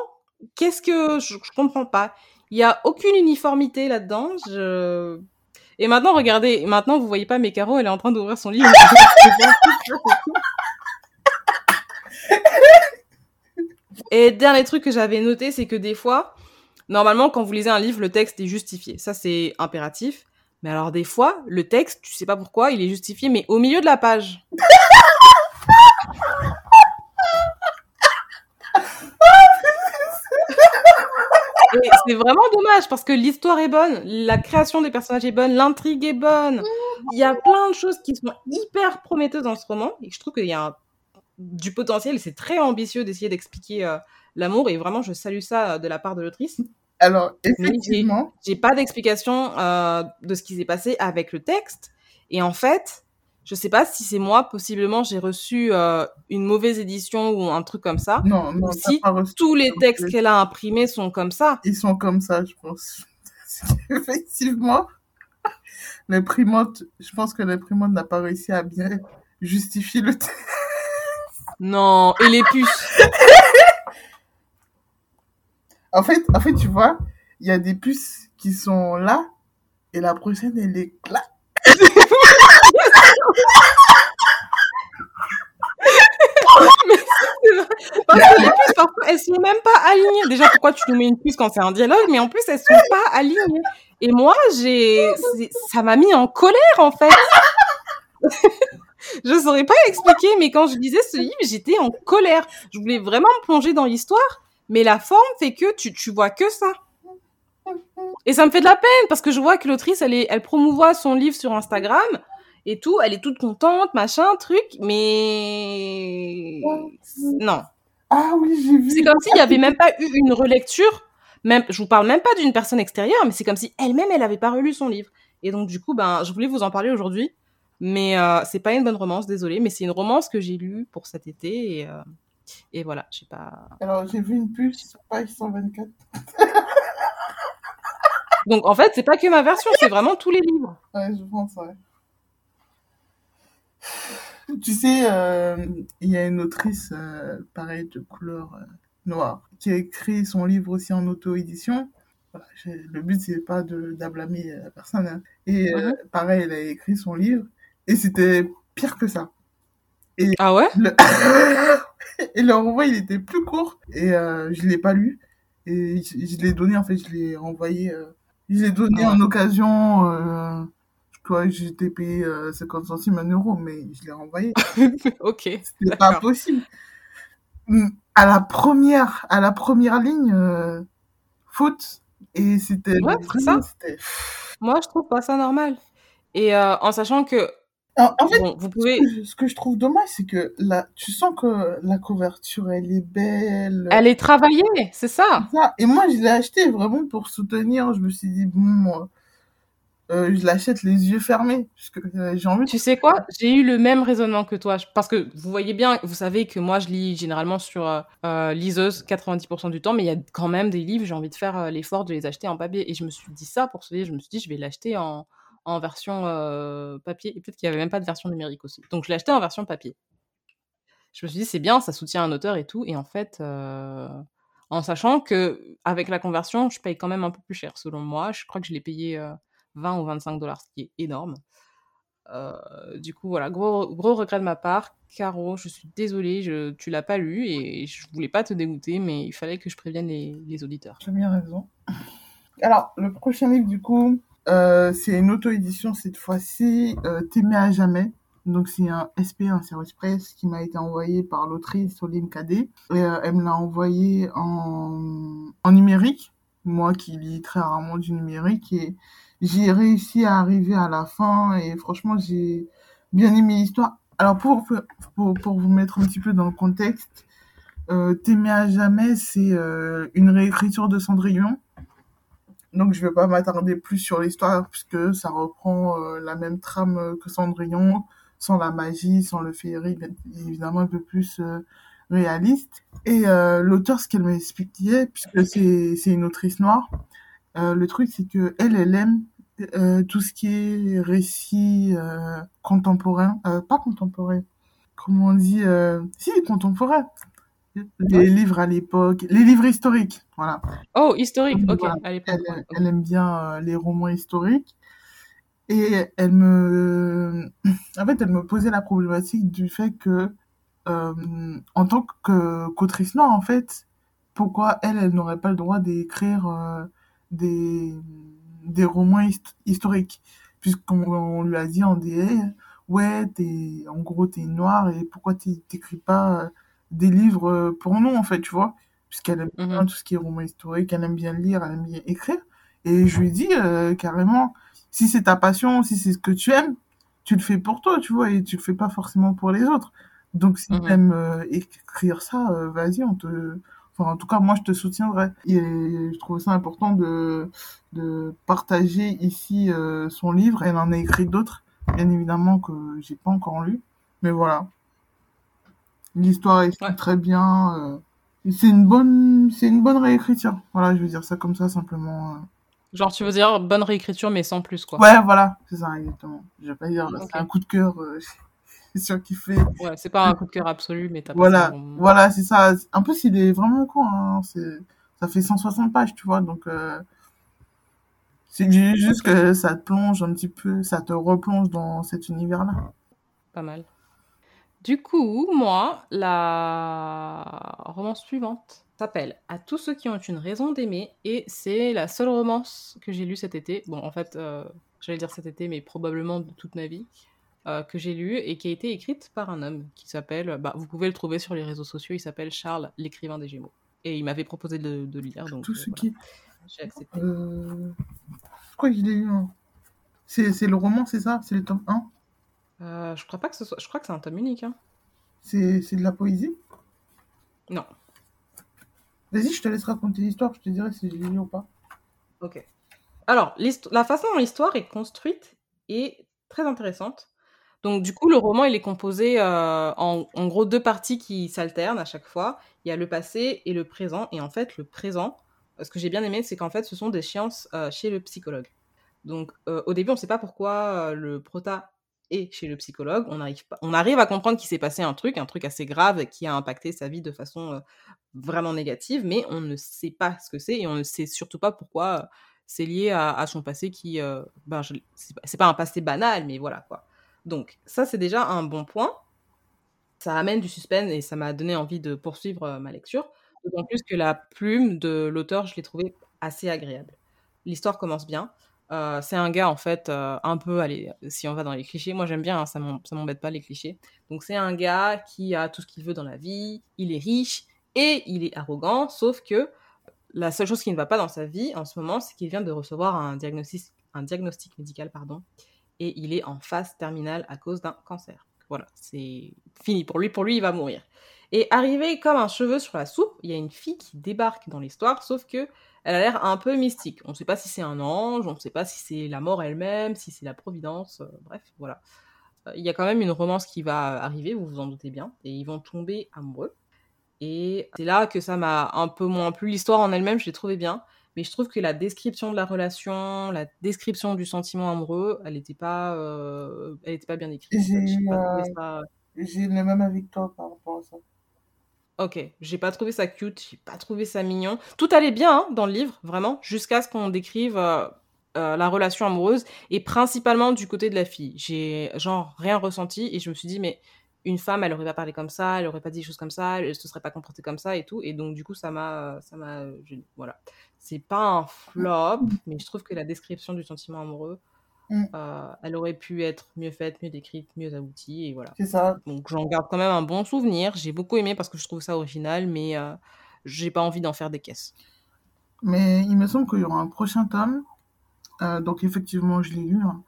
S2: qu'est-ce que je, je, comprends pas. Il y a aucune uniformité là-dedans. Je... Et maintenant, regardez, maintenant vous voyez pas mes carreaux, elle est en train d'ouvrir son livre. Et dernier truc que j'avais noté, c'est que des fois, normalement, quand vous lisez un livre, le texte est justifié. Ça, c'est impératif. Mais alors des fois, le texte, tu sais pas pourquoi, il est justifié, mais au milieu de la page. c'est vraiment dommage parce que l'histoire est bonne, la création des personnages est bonne, l'intrigue est bonne. Il y a plein de choses qui sont hyper prometteuses dans ce roman et je trouve qu'il y a du potentiel. C'est très ambitieux d'essayer d'expliquer euh, l'amour et vraiment je salue ça euh, de la part de l'autrice.
S3: Alors, effectivement.
S2: J'ai pas d'explication euh, de ce qui s'est passé avec le texte. Et en fait, je sais pas si c'est moi, possiblement, j'ai reçu euh, une mauvaise édition ou un truc comme ça.
S3: Non, non,
S2: ou si tous les textes qu'elle a imprimés sont comme ça.
S3: Ils sont comme ça, je pense. Effectivement, l'imprimante, je pense que l'imprimante n'a pas réussi à bien justifier le texte.
S2: Non, et les puces.
S3: En fait, en fait, tu vois, il y a des puces qui sont là et la prochaine, elle est là.
S2: Parce que les puces, parfois, elles sont même pas alignées. Déjà, pourquoi tu nous mets une puce quand c'est un dialogue Mais en plus, elles sont pas alignées. Et moi, j'ai, ça m'a mis en colère, en fait. je saurais pas expliquer, mais quand je lisais ce livre, j'étais en colère. Je voulais vraiment me plonger dans l'histoire mais la forme fait que tu, tu vois que ça. Et ça me fait de la peine parce que je vois que l'autrice, elle, est, elle promouvoit son livre sur Instagram et tout, elle est toute contente, machin, truc, mais non.
S3: Ah oui, j'ai vu.
S2: C'est comme s'il n'y avait même pas eu une relecture. Même, je vous parle même pas d'une personne extérieure, mais c'est comme si elle-même, elle avait pas relu son livre. Et donc, du coup, ben, je voulais vous en parler aujourd'hui. Mais euh, c'est pas une bonne romance, désolée, mais c'est une romance que j'ai lue pour cet été et, euh, et voilà, je sais pas.
S3: Alors, j'ai vu une puce sur page 124.
S2: Donc, en fait, c'est pas que ma version, c'est vraiment tous les livres.
S3: Ouais, je pense, ouais. Tu sais, euh, il y a une autrice, euh, pareil, de couleur euh, noire, qui a écrit son livre aussi en auto-édition. Voilà, le but, c'est pas d'ablâmer la personne. Hein. Et mhm. pareil, elle a écrit son livre, et c'était pire que ça.
S2: Et ah ouais?
S3: Et le renvoi, il était plus court. Et euh, je l'ai pas lu. Et je, je l'ai donné, en fait, je l'ai renvoyé. Euh, je l'ai donné ah. en occasion. Euh, quoi, j'étais payé 50 euh, centimes, un euro, mais je l'ai renvoyé.
S2: ok.
S3: C'était pas possible. Hum, à la première, à la première ligne, euh, faute. Et c'était...
S2: Ouais, ça. Moi, je trouve pas ça normal. Et en sachant que
S3: en fait, vous pouvez... ce, que je, trouve dommage, c'est que là, tu sens que la couverture, elle est belle.
S2: Elle est travaillée, c'est ça.
S3: ça. Et moi, je l'ai acheté vraiment pour soutenir. Je me suis dit, bon, euh, je l'achète les yeux fermés. Parce que euh, j'ai envie.
S2: Tu sais quoi? J'ai eu le même raisonnement que toi. Parce que vous voyez bien, vous savez que moi, je lis généralement sur euh, euh liseuse 90% du temps, mais il y a quand même des livres, j'ai envie de faire l'effort de les acheter en papier. Et je me suis dit ça pour ce livre. Je me suis dit, je vais l'acheter en en version euh, papier. Et peut-être qu'il n'y avait même pas de version numérique aussi. Donc je l'ai acheté en version papier. Je me suis dit, c'est bien, ça soutient un auteur et tout. Et en fait, euh, en sachant que avec la conversion, je paye quand même un peu plus cher, selon moi. Je crois que je l'ai payé 20 euh, ou 25 dollars, ce qui est énorme. du coup, voilà, gros, gros regret de ma part. Caro, je suis désolée, je, tu l'as pas lu et je voulais pas te dégoûter, mais il fallait que je prévienne les, les auditeurs.
S3: Tu as bien raison. Alors, le prochain livre, du coup, euh, c'est une auto-édition cette fois-ci, euh, T'aimer à jamais. Donc c'est un SP, un service presse qui m'a été envoyé par l'autrice Soline Cadet. Et euh, elle me l'a envoyé en, en numérique, moi qui lis très rarement du numérique. Et j'ai réussi à arriver à la fin et franchement j'ai bien aimé l'histoire. alors pour, pour, pour, vous mettre un petit peu dans le contexte, euh, T'aimer à jamais, c'est euh, une réécriture de Cendrillon. Donc je vais pas m'attarder plus sur l'histoire puisque ça reprend euh, la même trame que Cendrillon, sans la magie, sans le féerie, évidemment un peu plus réaliste. Et euh, l'auteur, ce qu'elle m'expliquait, puisque c'est c'est une autrice noire, le truc c'est que elle, elle aime euh, tout ce qui est récit euh, contemporain, euh, pas contemporain, comment on dit, si contemporain, les livres à l'époque, les livres historiques, voilà.
S2: Oh, historique, ok, à l'époque.
S3: Elle, elle, aime bien les romans historiques. Et elle me, en fait, elle me posait la problématique du fait que, euh, en tant que qu'autrice noire, en fait, pourquoi elle, elle n'aurait pas le droit d'écrire euh, des des romans hist historiques, puisqu'on on lui a dit en DA, ouais, t'es, en gros, t'es noire et pourquoi t'écris pas euh, des livres pour nous, en fait, tu vois, puisqu'elle aime bien mmh tout ce qui est roman historique, elle aime bien lire, elle aime bien écrire. Et je lui dis euh, carrément, si c'est ta passion, si c'est ce que tu aimes, tu le fais pour toi, tu vois, et tu le fais pas forcément pour les autres. Donc si mmh tu aimes euh, écrire ça, euh, vas-y, on te, Enfin, en tout cas, moi, je te soutiendrai. Et je trouve ça important de, de partager ici euh, son livre. Elle en a écrit d'autres, bien évidemment, que j'ai pas encore lu. Mais voilà. L'histoire est ouais. très bien. Euh, c'est une bonne, c'est une bonne réécriture. Voilà, je veux dire ça comme ça, simplement.
S2: Genre, tu veux dire bonne réécriture, mais sans plus, quoi.
S3: Ouais, voilà, c'est ça, exactement. Je vais pas dire, okay. c'est un coup de cœur. C'est sûr qu'il fait.
S2: Ouais, c'est pas un coup de cœur absolu, mais t'as
S3: Voilà, voilà, c'est ça. En plus, il est vraiment court. Hein. C'est, ça fait 160 pages, tu vois. Donc, euh... c'est juste que ça te plonge un petit peu, ça te replonge dans cet univers-là.
S2: Pas mal. Du coup, moi, la romance suivante s'appelle À tous ceux qui ont une raison d'aimer et c'est la seule romance que j'ai lue cet été. Bon, en fait, euh, j'allais dire cet été, mais probablement de toute ma vie. Euh, que j'ai lu et qui a été écrite par un homme qui s'appelle, bah, vous pouvez le trouver sur les réseaux sociaux, il s'appelle Charles, l'écrivain des Gémeaux. Et il m'avait proposé de, de lire, donc
S3: Tout ce
S2: euh,
S3: qui...
S2: voilà. j'ai accepté.
S3: Euh... Je crois qu'il est. C'est le roman, c'est ça? C'est le tome 1
S2: euh, Je crois pas que ce soit... Je crois que c'est un tome unique. Hein.
S3: C'est de la poésie?
S2: Non.
S3: Vas-y, je te laisse raconter l'histoire, je te dirai si j'ai lu ou pas.
S2: Ok. Alors, la façon dont l'histoire est construite est très intéressante. Donc du coup, le roman, il est composé euh, en, gros deux parties qui s'alternent à chaque fois. Il y a le passé et le présent. Et en fait, le présent, ce que j'ai bien aimé, c'est qu'en fait, ce sont des séances euh, chez le psychologue. Donc euh, au début, on ne sait pas pourquoi le prota est chez le psychologue. On arrive, pas, on arrive à comprendre qu'il s'est passé un truc, un truc assez grave qui a impacté sa vie de façon vraiment négative, mais on ne sait pas ce que c'est et on ne sait surtout pas pourquoi c'est lié à, à, son passé qui, ben, c'est pas un passé banal, mais voilà quoi. Donc, ça, c'est déjà un bon point. Ça amène du suspense et ça m'a donné envie de poursuivre euh, ma lecture. D'autant plus que la plume de l'auteur, je l'ai trouvée assez agréable. L'histoire commence bien. Euh, c'est un gars, en fait, euh, un peu, si on va dans les clichés, moi j'aime bien, hein, ça m'embête pas les clichés. Donc, c'est un gars qui a tout ce qu'il veut dans la vie, il est riche et il est arrogant, sauf que la seule chose qui ne va pas dans sa vie en ce moment, c'est qu'il vient de recevoir un diagnostic, un diagnostic médical, pardon, et il est en phase terminale à cause d'un cancer. Voilà, c'est fini pour lui. Pour lui, il va mourir. Et arrivé comme un cheveu sur la soupe, il y a une fille qui débarque dans l'histoire, sauf que elle a l'air un peu mystique. On ne sait pas si c'est un ange, on ne sait pas si c'est la mort elle-même, si c'est la providence, euh, bref, voilà. Euh, il y a quand même une romance qui va arriver, vous vous en doutez bien, et ils vont tomber amoureux. Et c'est là que ça m'a un peu moins plu. L'histoire en elle-même, je l'ai trouvée bien, mais je trouve que la description de la relation, la description du sentiment amoureux, elle n'était pas, euh, elle était pas bien écrite.
S3: J'ai euh, ça... le même avis que toi par rapport à ça.
S2: Ok, j'ai pas trouvé ça cute, j'ai pas trouvé ça mignon. Tout allait bien hein, dans le livre, vraiment, jusqu'à ce qu'on décrive euh, euh, la relation amoureuse et principalement du côté de la fille. J'ai genre rien ressenti et je me suis dit mais une femme, elle aurait pas parlé comme ça, elle aurait pas dit des choses comme ça, elle se serait pas comportée comme ça et tout. Et donc, du coup, ça m'a, ça m'a, voilà. C'est pas un flop, mais je trouve que la description du sentiment amoureux, mm. euh, elle aurait pu être mieux faite, mieux décrite, mieux aboutie, et voilà.
S3: C'est ça.
S2: Donc, j'en garde quand même un bon souvenir. J'ai beaucoup aimé parce que je trouve ça original, mais euh, j'ai pas envie d'en faire des caisses.
S3: Mais il me semble qu'il y aura un prochain tome Euh, donc effectivement, je l'ai lu. hein.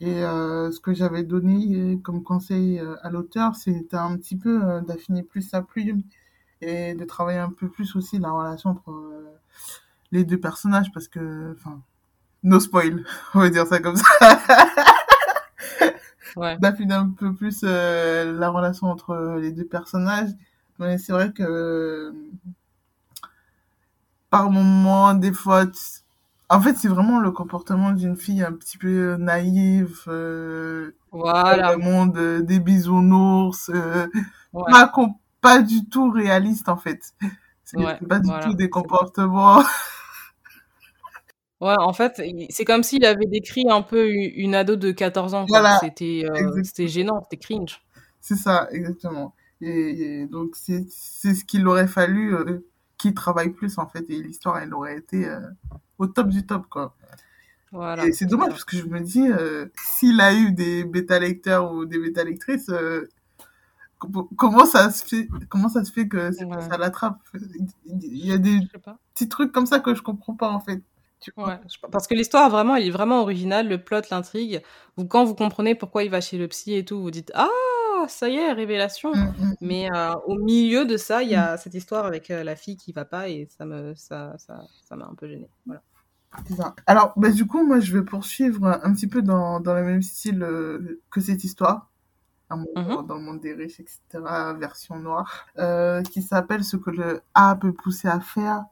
S3: Et euh, ce que j'avais donné comme conseil à l'auteur, c'était un petit peu d'affiner plus sa plume et de travailler un peu plus aussi la relation entre les deux personnages parce que, enfin, no spoil, on va dire ça comme ça.
S2: Ouais.
S3: D'affiner un peu plus euh, la relation entre les deux personnages. Mais c'est vrai que euh, par moments, des fois, en fait, c'est vraiment le comportement d'une fille un petit peu naïve, euh, dans
S2: Voilà.
S3: le monde euh, des bisounours, euh,
S2: Ouais.
S3: pas, pas du tout réaliste en fait. C'est
S2: Ouais,
S3: pas du
S2: voilà,
S3: tout des comportements.
S2: Ouais, en fait, c'est comme s'il avait décrit un peu une ado de 14 ans.
S3: Voilà,
S2: C'était euh, c'était gênant, c'était cringe.
S3: c'est ça, exactement. Et, et donc c'est ce qu'il aurait fallu euh, qu'il travaille plus en fait. Et l'histoire, elle aurait été euh, au top du top quoi.
S2: Voilà.
S3: Et c'est dommage parce que je me dis, s'il a eu des bêta lecteurs ou des bêta lectrices, com- comment ça se fait, comment ça se fait que
S2: Ouais.
S3: ça l'attrape? Il y a des petits trucs comme ça que je comprends pas en fait.
S2: Ouais, parce que l'histoire vraiment, elle est vraiment originale, le plot, l'intrigue. Vous, quand vous comprenez pourquoi il va chez le psy et tout, vous dites ah ça y est, révélation.
S3: Mm, mm,
S2: Mais euh, au milieu de ça, il y a cette histoire avec euh, la fille qui va pas et ça me ça ça ça m'a un peu gênée. Voilà.
S3: ça. Alors, bah, du coup, moi, je vais poursuivre un petit peu dans, dans le même style euh, que cette histoire. Un monde-. Dans le monde des riches, etc. Version noire. Qui s'appelle Ce que le A peut pousser à faire.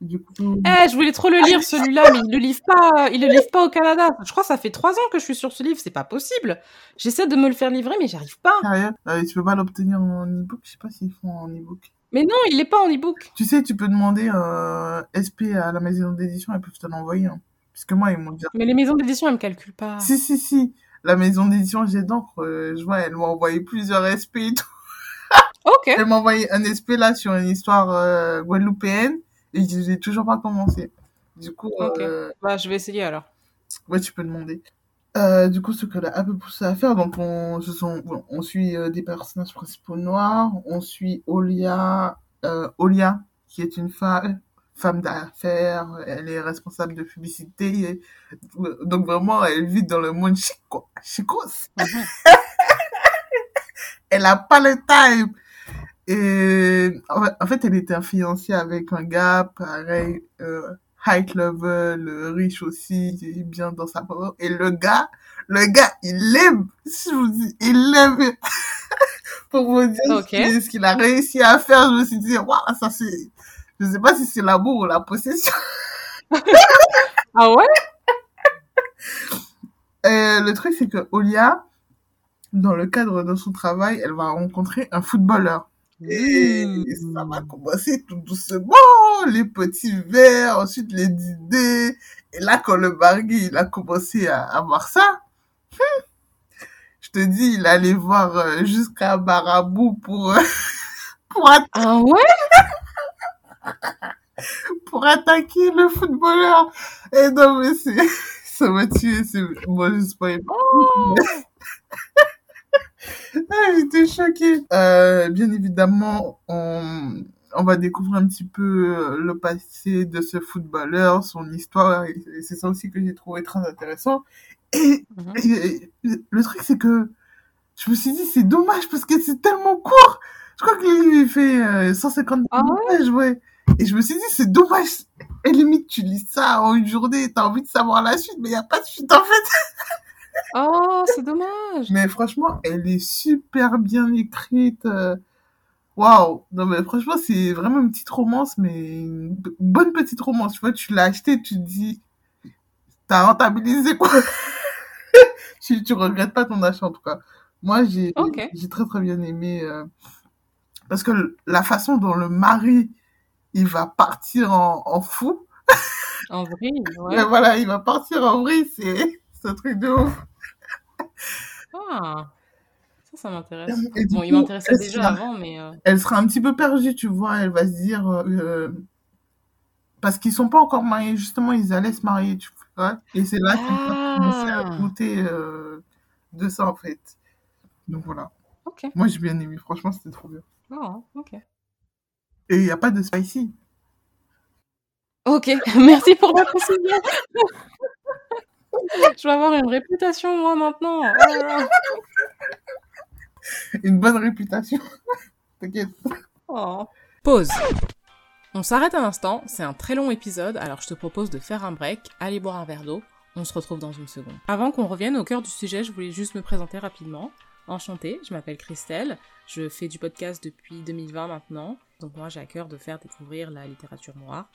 S3: Du coup,
S2: Eh, je voulais trop le lire celui-là, mais il le livre pas, il le livre pas au Canada. Je crois que ça fait trois ans que je suis sur ce livre, c'est pas possible. J'essaie de me le faire livrer, mais j'arrive pas.
S3: sérieux, euh, tu peux pas l'obtenir en e-book Je sais pas s'ils font en e-book.
S2: Mais non, il est pas en ebook.
S3: Tu sais, tu peux demander euh, SP à la maison d'édition, elles peuvent te l'envoyer. Hein. Puisque moi, ils m'ont dit...
S2: Mais les maisons d'édition, elles me calculent pas.
S3: Si, si, si. La maison d'édition J'ai d'encre, euh, je vois, elle m'a envoyé plusieurs SP et tout.
S2: Ok.
S3: Elle m'a envoyé un SP là sur une histoire euh, guadeloupéenne et j'ai toujours pas commencé. Du coup,
S2: Ok.
S3: euh,
S2: Bah, je vais essayer alors.
S3: ouais, tu peux demander. Euh, du coup, ce que la A peut pousser à faire, donc on, ce sont, on suit euh, des personnages principaux noirs, on suit Olia, euh, Olia, qui est une femme, femme d'affaires, elle est responsable de publicité, et- donc vraiment, elle vit dans le monde chico, chicos.
S2: Mhm.
S3: elle a pas le time. Et en fait- elle était fiancée avec un gars, pareil, euh, high level, euh, riche aussi, qui est bien dans sa peau. Et le gars, le gars, il aime, je vous dis, il aime. Pour vous dire
S2: Ok.
S3: ce qu'il- ce qu'il a réussi à faire, je me suis dit, waouh, ça c'est, je sais pas si c'est l'amour ou la possession.
S2: Ah ouais?
S3: Euh, le truc, c'est que Olia, dans le cadre de son travail, elle va rencontrer un footballeur. Et
S2: Mmh.
S3: ça va commencer tout doucement, les petits verres, ensuite les idées. Et là, quand le bargui, il a commencé à, à voir ça, hum, je te dis, il allait voir euh, jusqu'à Barabou pour, euh, pour, atta-
S2: Ah ouais?
S3: pour attaquer le footballeur. Et non, mais c'est, ça m'a tué, c'est, moi, je spoil pas. Ah, J'étais choquée. Euh, bien évidemment, on, on va découvrir un petit peu euh, le passé de ce footballeur, son histoire, et c'est ça aussi que j'ai trouvé très intéressant. Et,
S2: Mhm.
S3: et- et le truc, c'est que je me suis dit, c'est dommage parce que c'est tellement court. Je crois que le livre, il fait euh, 150
S2: Ah ouais?
S3: pages, ouais. Et je me suis dit, c'est dommage. Et limite, tu lis ça en une journée, t'as envie de savoir la suite, mais il n'y a pas de suite en fait.
S2: Oh, c'est dommage.
S3: Mais franchement, elle est super bien écrite. euh, Waouh! Non, mais franchement, c'est vraiment une petite romance, mais une bonne petite romance. Tu vois, tu l'as acheté, tu te dis, t'as rentabilisé quoi. tu, tu regrettes pas ton achat en tout cas. Moi, j'ai très très bien aimé euh, parce que la façon dont le mari il va partir en, en fou,
S2: En vrai, ouais.
S3: mais voilà, il va partir en vrille, c'est c'est un truc de ouf.
S2: Ah, ça, ça m'intéresse. Bon, il m'intéressait déjà
S3: sera-
S2: avant, mais... euh,
S3: elle sera un petit peu perdue, tu vois. Elle va se dire. euh, euh, parce qu'ils sont pas encore mariés, justement, ils allaient se marier, tu vois. Et c'est là qu'ils vont commencer à
S2: Ah.
S3: euh, de ça, en fait. Donc voilà.
S2: Ok.
S3: Moi, j'ai bien aimé. Franchement, c'était trop bien.
S2: Oh, ok.
S3: Et il n'y a pas de spicy.
S2: Ok, merci pour la précision. Je vais avoir une réputation, moi, maintenant. Oh
S3: une bonne réputation. T'inquiète.
S2: Oh. Pause. On s'arrête un instant, c'est un très long épisode, alors je te propose de faire un break, aller boire un verre d'eau. On se retrouve dans une seconde. Avant qu'on revienne au cœur du sujet, je voulais juste me présenter rapidement. Enchantée, je m'appelle Christelle, je fais du podcast depuis 2020 maintenant, donc moi j'ai à cœur de faire découvrir la littérature noire.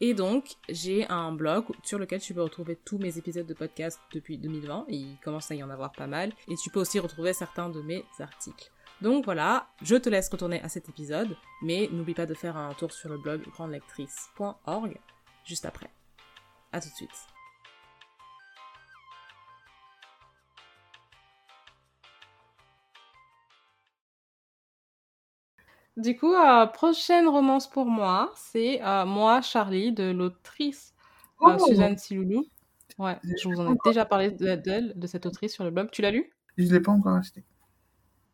S2: Et donc, j'ai un blog sur lequel tu peux retrouver tous mes épisodes de podcast depuis 2020, il commence à y en avoir pas mal, et tu peux aussi retrouver certains de mes articles. Donc voilà, je te laisse retourner à cet épisode, mais n'oublie pas de faire un tour sur le blog grandelectrice.org juste après. A tout de suite. Du coup, euh, prochaine romance pour moi, c'est euh, Moi, Charlie, de l'autrice euh, oh! Suzanne Siloulou. Ouais, je vous en ai déjà parlé d'elle, de cette autrice sur le blog. Tu l'as lu?
S3: Je ne l'ai pas encore acheté.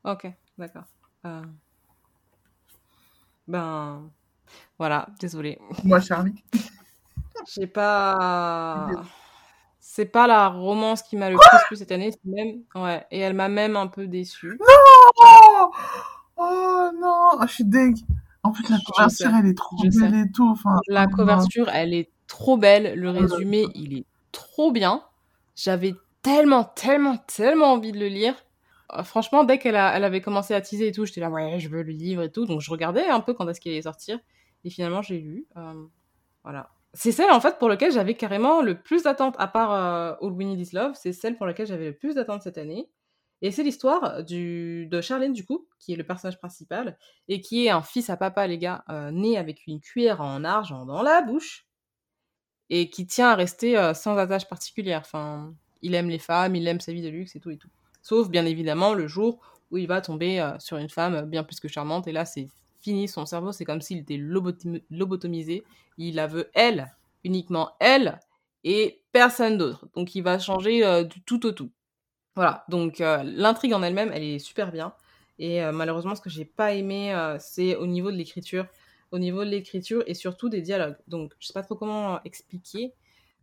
S2: Ok, d'accord. Ben, voilà, désolée.
S3: Moi, Charlie.
S2: J'ai pas. C'est pas la romance qui m'a le plus plu cette année, même. Ouais, et elle m'a même un peu déçue.
S3: Non Oh non, ah, je suis dingue. En plus, la couverture, elle est trop belle et tout. Enfin,
S2: la couverture, elle est trop belle. Le résumé, il est trop bien. J'avais tellement, tellement, tellement envie de le lire. Euh, franchement, dès qu'elle elle avait commencé à teaser et tout, j'étais là, ouais, je veux le livre et tout. Donc, je regardais un peu quand est-ce qu'il allait sortir. Et finalement, j'ai lu. Euh, voilà. C'est celle, en fait, pour laquelle j'avais carrément le plus d'attentes, à part euh, All We Need Is Love. C'est celle pour laquelle j'avais le plus d'attentes cette année. Et c'est l'histoire de Charlène, du coup, qui est le personnage principal, et qui est un fils à papa, les gars, euh, né avec une cuillère en argent dans la bouche, et qui tient à rester euh, sans attache particulière. Il aime les femmes, il aime sa vie de luxe et tout et tout. Sauf, bien évidemment, le jour où il va tomber euh, sur une femme bien plus que charmante, et là, c'est fini, son cerveau, c'est comme s'il était lobotomisé. Il la veut, elle, uniquement elle, et personne d'autre. Donc, il va changer du tout au tout. Voilà, donc euh, l'intrigue en elle-même, elle est super bien. Et euh, malheureusement, ce que j'ai pas aimé, euh, c'est au niveau de l'écriture. Au niveau de l'écriture et surtout des dialogues. Donc, je sais pas trop comment expliquer,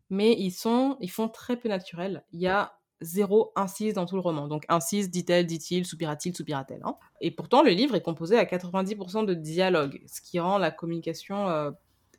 S2: mais ils sont, ils font très peu naturels. Il y a zéro incise dans tout le roman. Donc, incise, dit-elle, dit-il, soupira-t-il, soupira-t-elle. Hein. Et pourtant, le livre est composé à 90% de dialogue, ce qui rend la communication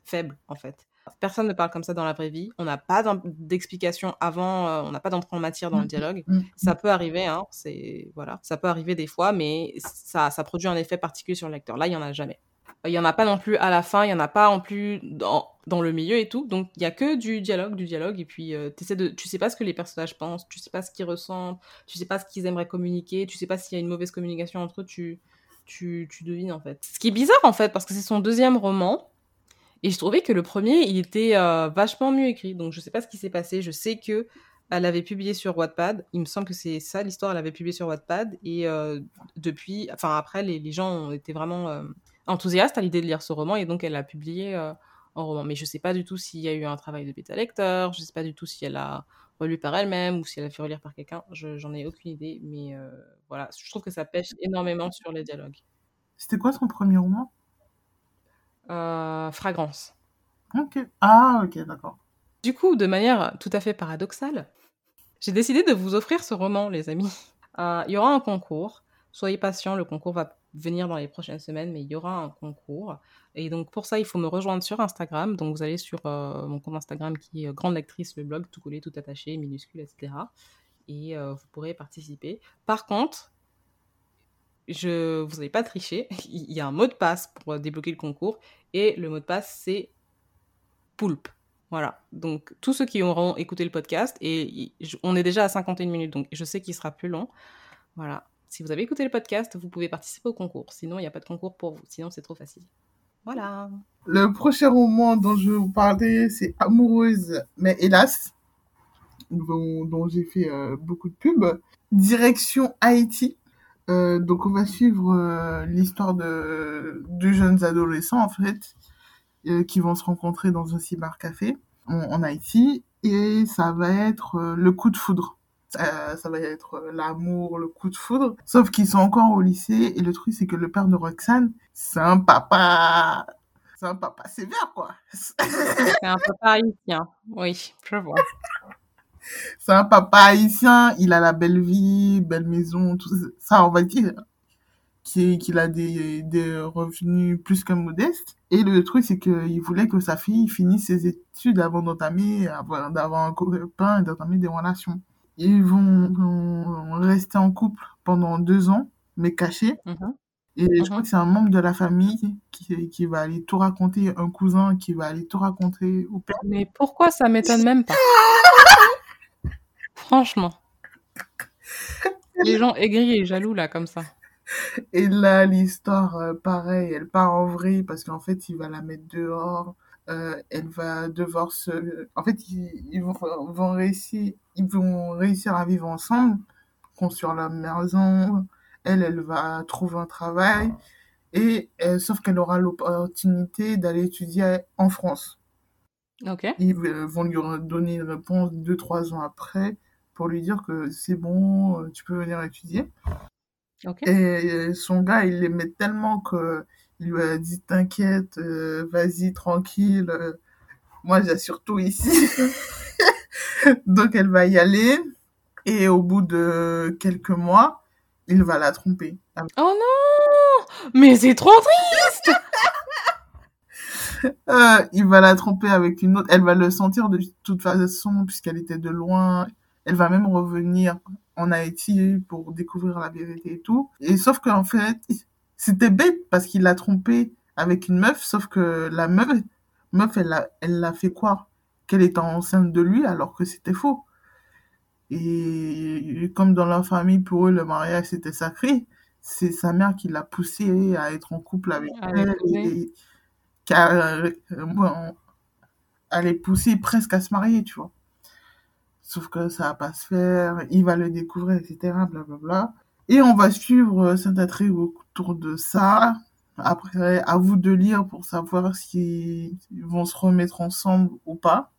S2: faible, en fait. Personne ne parle comme ça dans la vraie vie. On n'a pas d'explication avant, euh, on n'a pas d'entrée en matière dans le mmh, dialogue. Mmh, mmh. Ça peut arriver, hein, c'est voilà, ça peut arriver des fois, mais ça, ça produit un effet particulier sur le lecteur. Là, il y en a jamais. Il y en a pas non plus à la fin, il y en a pas en plus dans, dans le milieu et tout. Donc il y a que du dialogue, du dialogue et puis euh, essaies de tu sais pas ce que les personnages pensent, tu sais pas ce qu'ils ressentent, tu sais pas ce qu'ils aimeraient communiquer, tu sais pas s'il y a une mauvaise communication entre eux, tu tu, tu devines en fait. Ce qui est bizarre en fait parce que c'est son deuxième roman et je trouvais que le premier, il était euh, vachement mieux écrit. Donc je sais pas ce qui s'est passé. Je sais que elle avait publié sur Wattpad. Il me semble que c'est ça l'histoire. Elle avait publié sur Wattpad. Et euh, depuis, enfin après, les, gens ont été vraiment euh, enthousiastes à l'idée de lire ce roman. Et donc elle l'a publié en roman. Mais je sais pas du tout s'il y a eu un travail de bêta lecteur. Je sais pas du tout si elle a relu par elle-même ou si elle a fait relire par quelqu'un. J'en ai aucune idée. Mais voilà, je trouve que ça pêche énormément sur les dialogues.
S3: C'était quoi son premier roman?
S2: Fragrance.
S3: Ok. Ah, ok, d'accord.
S2: Du coup, de manière tout à fait paradoxale, j'ai décidé de vous offrir ce roman, les amis. Euh, il y aura un concours. Soyez patients, le concours va venir dans les prochaines semaines, mais il y aura un concours. Et donc pour ça, il faut me rejoindre sur Instagram. Donc vous allez sur euh, mon compte Instagram qui est Grande Lectrice, le blog, tout collé, tout attaché, minuscule, etc. Et vous pourrez participer. Par contre, je, vous n'avez pas triché. Il y a un mot de passe pour débloquer le concours. Et le mot de passe, c'est poulpe. Voilà. Donc, tous ceux qui auront écouté le podcast, et on est déjà à 51 minutes, donc je sais qu'il sera plus long. Voilà. Si vous avez écouté le podcast, vous pouvez participer au concours. Sinon, il n'y a pas de concours pour vous. Sinon, c'est trop facile. Voilà.
S3: Le prochain roman dont je vais vous parler, c'est Amoureuse, mais hélas, dont, j'ai fait euh, beaucoup de pubs. Direction Haïti. Euh, donc on va suivre euh, l'histoire de deux jeunes adolescents en fait euh, qui vont se rencontrer dans un cybercafé en, en Haïti et ça va être le coup de foudre. ça va être l'amour, le coup de foudre. Sauf qu'ils sont encore au lycée et le truc c'est que le père de Roxane, c'est un papa, c'est un papa sévère quoi.
S2: C'est un papa haïtien, oui, je vois.
S3: c'est un papa haïtien, il a la belle vie, belle maison, tout ça, on va dire qu'il a des, des revenus plus que modestes. Et le truc, c'est qu'il voulait que sa fille finisse ses études avant d'entamer, d'avoir un copain et d'entamer des relations. Ils vont, vont, rester en couple pendant deux ans, mais cachés. Mm-hmm. Et je crois mm-hmm. que c'est un membre de la famille qui, qui va aller tout raconter, un cousin qui va aller tout raconter au père.
S2: Mais pourquoi ça m'étonne même pas? Franchement. Les gens aigris et jaloux là, comme ça.
S3: Et là, l'histoire, euh, pareil, elle part en vrille parce qu'en fait, il va la mettre dehors. Euh, elle va devoir se... En fait, ils, vont, vont, réussir, ils vont réussir à vivre ensemble, construire la maison. Elle, elle va trouver un travail. Et euh, sauf qu'elle aura l'opportunité d'aller étudier en France.
S2: Ok.
S3: Ils vont lui donner une réponse deux, trois ans après pour lui dire que c'est bon, tu peux venir étudier. Et son gars, il l'aimait tellement que il lui a dit t'inquiète, euh, vas-y tranquille, euh, moi j'assure tout ici. Donc elle va y aller et au bout de quelques mois, il va la tromper.
S2: Oh non Mais c'est trop triste
S3: euh, Il va la tromper avec une autre. Elle va le sentir de toute façon puisqu'elle était de loin. Elle va même revenir en Haïti pour découvrir la vérité et tout. Et sauf qu'en fait, c'était bête parce qu'il l'a trompé avec une meuf, sauf que la meuf, meuf elle l'a elle fait croire qu'elle était enceinte de lui alors que c'était faux. Et comme dans leur famille, pour eux, le mariage c'était sacré, c'est sa mère qui l'a poussé à être en couple avec elle et qu'à euh, elle est poussée presque à se marier, tu vois. Sauf que ça va pas se faire, il va le découvrir, etc. Blablabla. Et on va suivre euh, cette intrigue autour de ça. Après, à vous de lire pour savoir s'ils vont se remettre ensemble ou pas.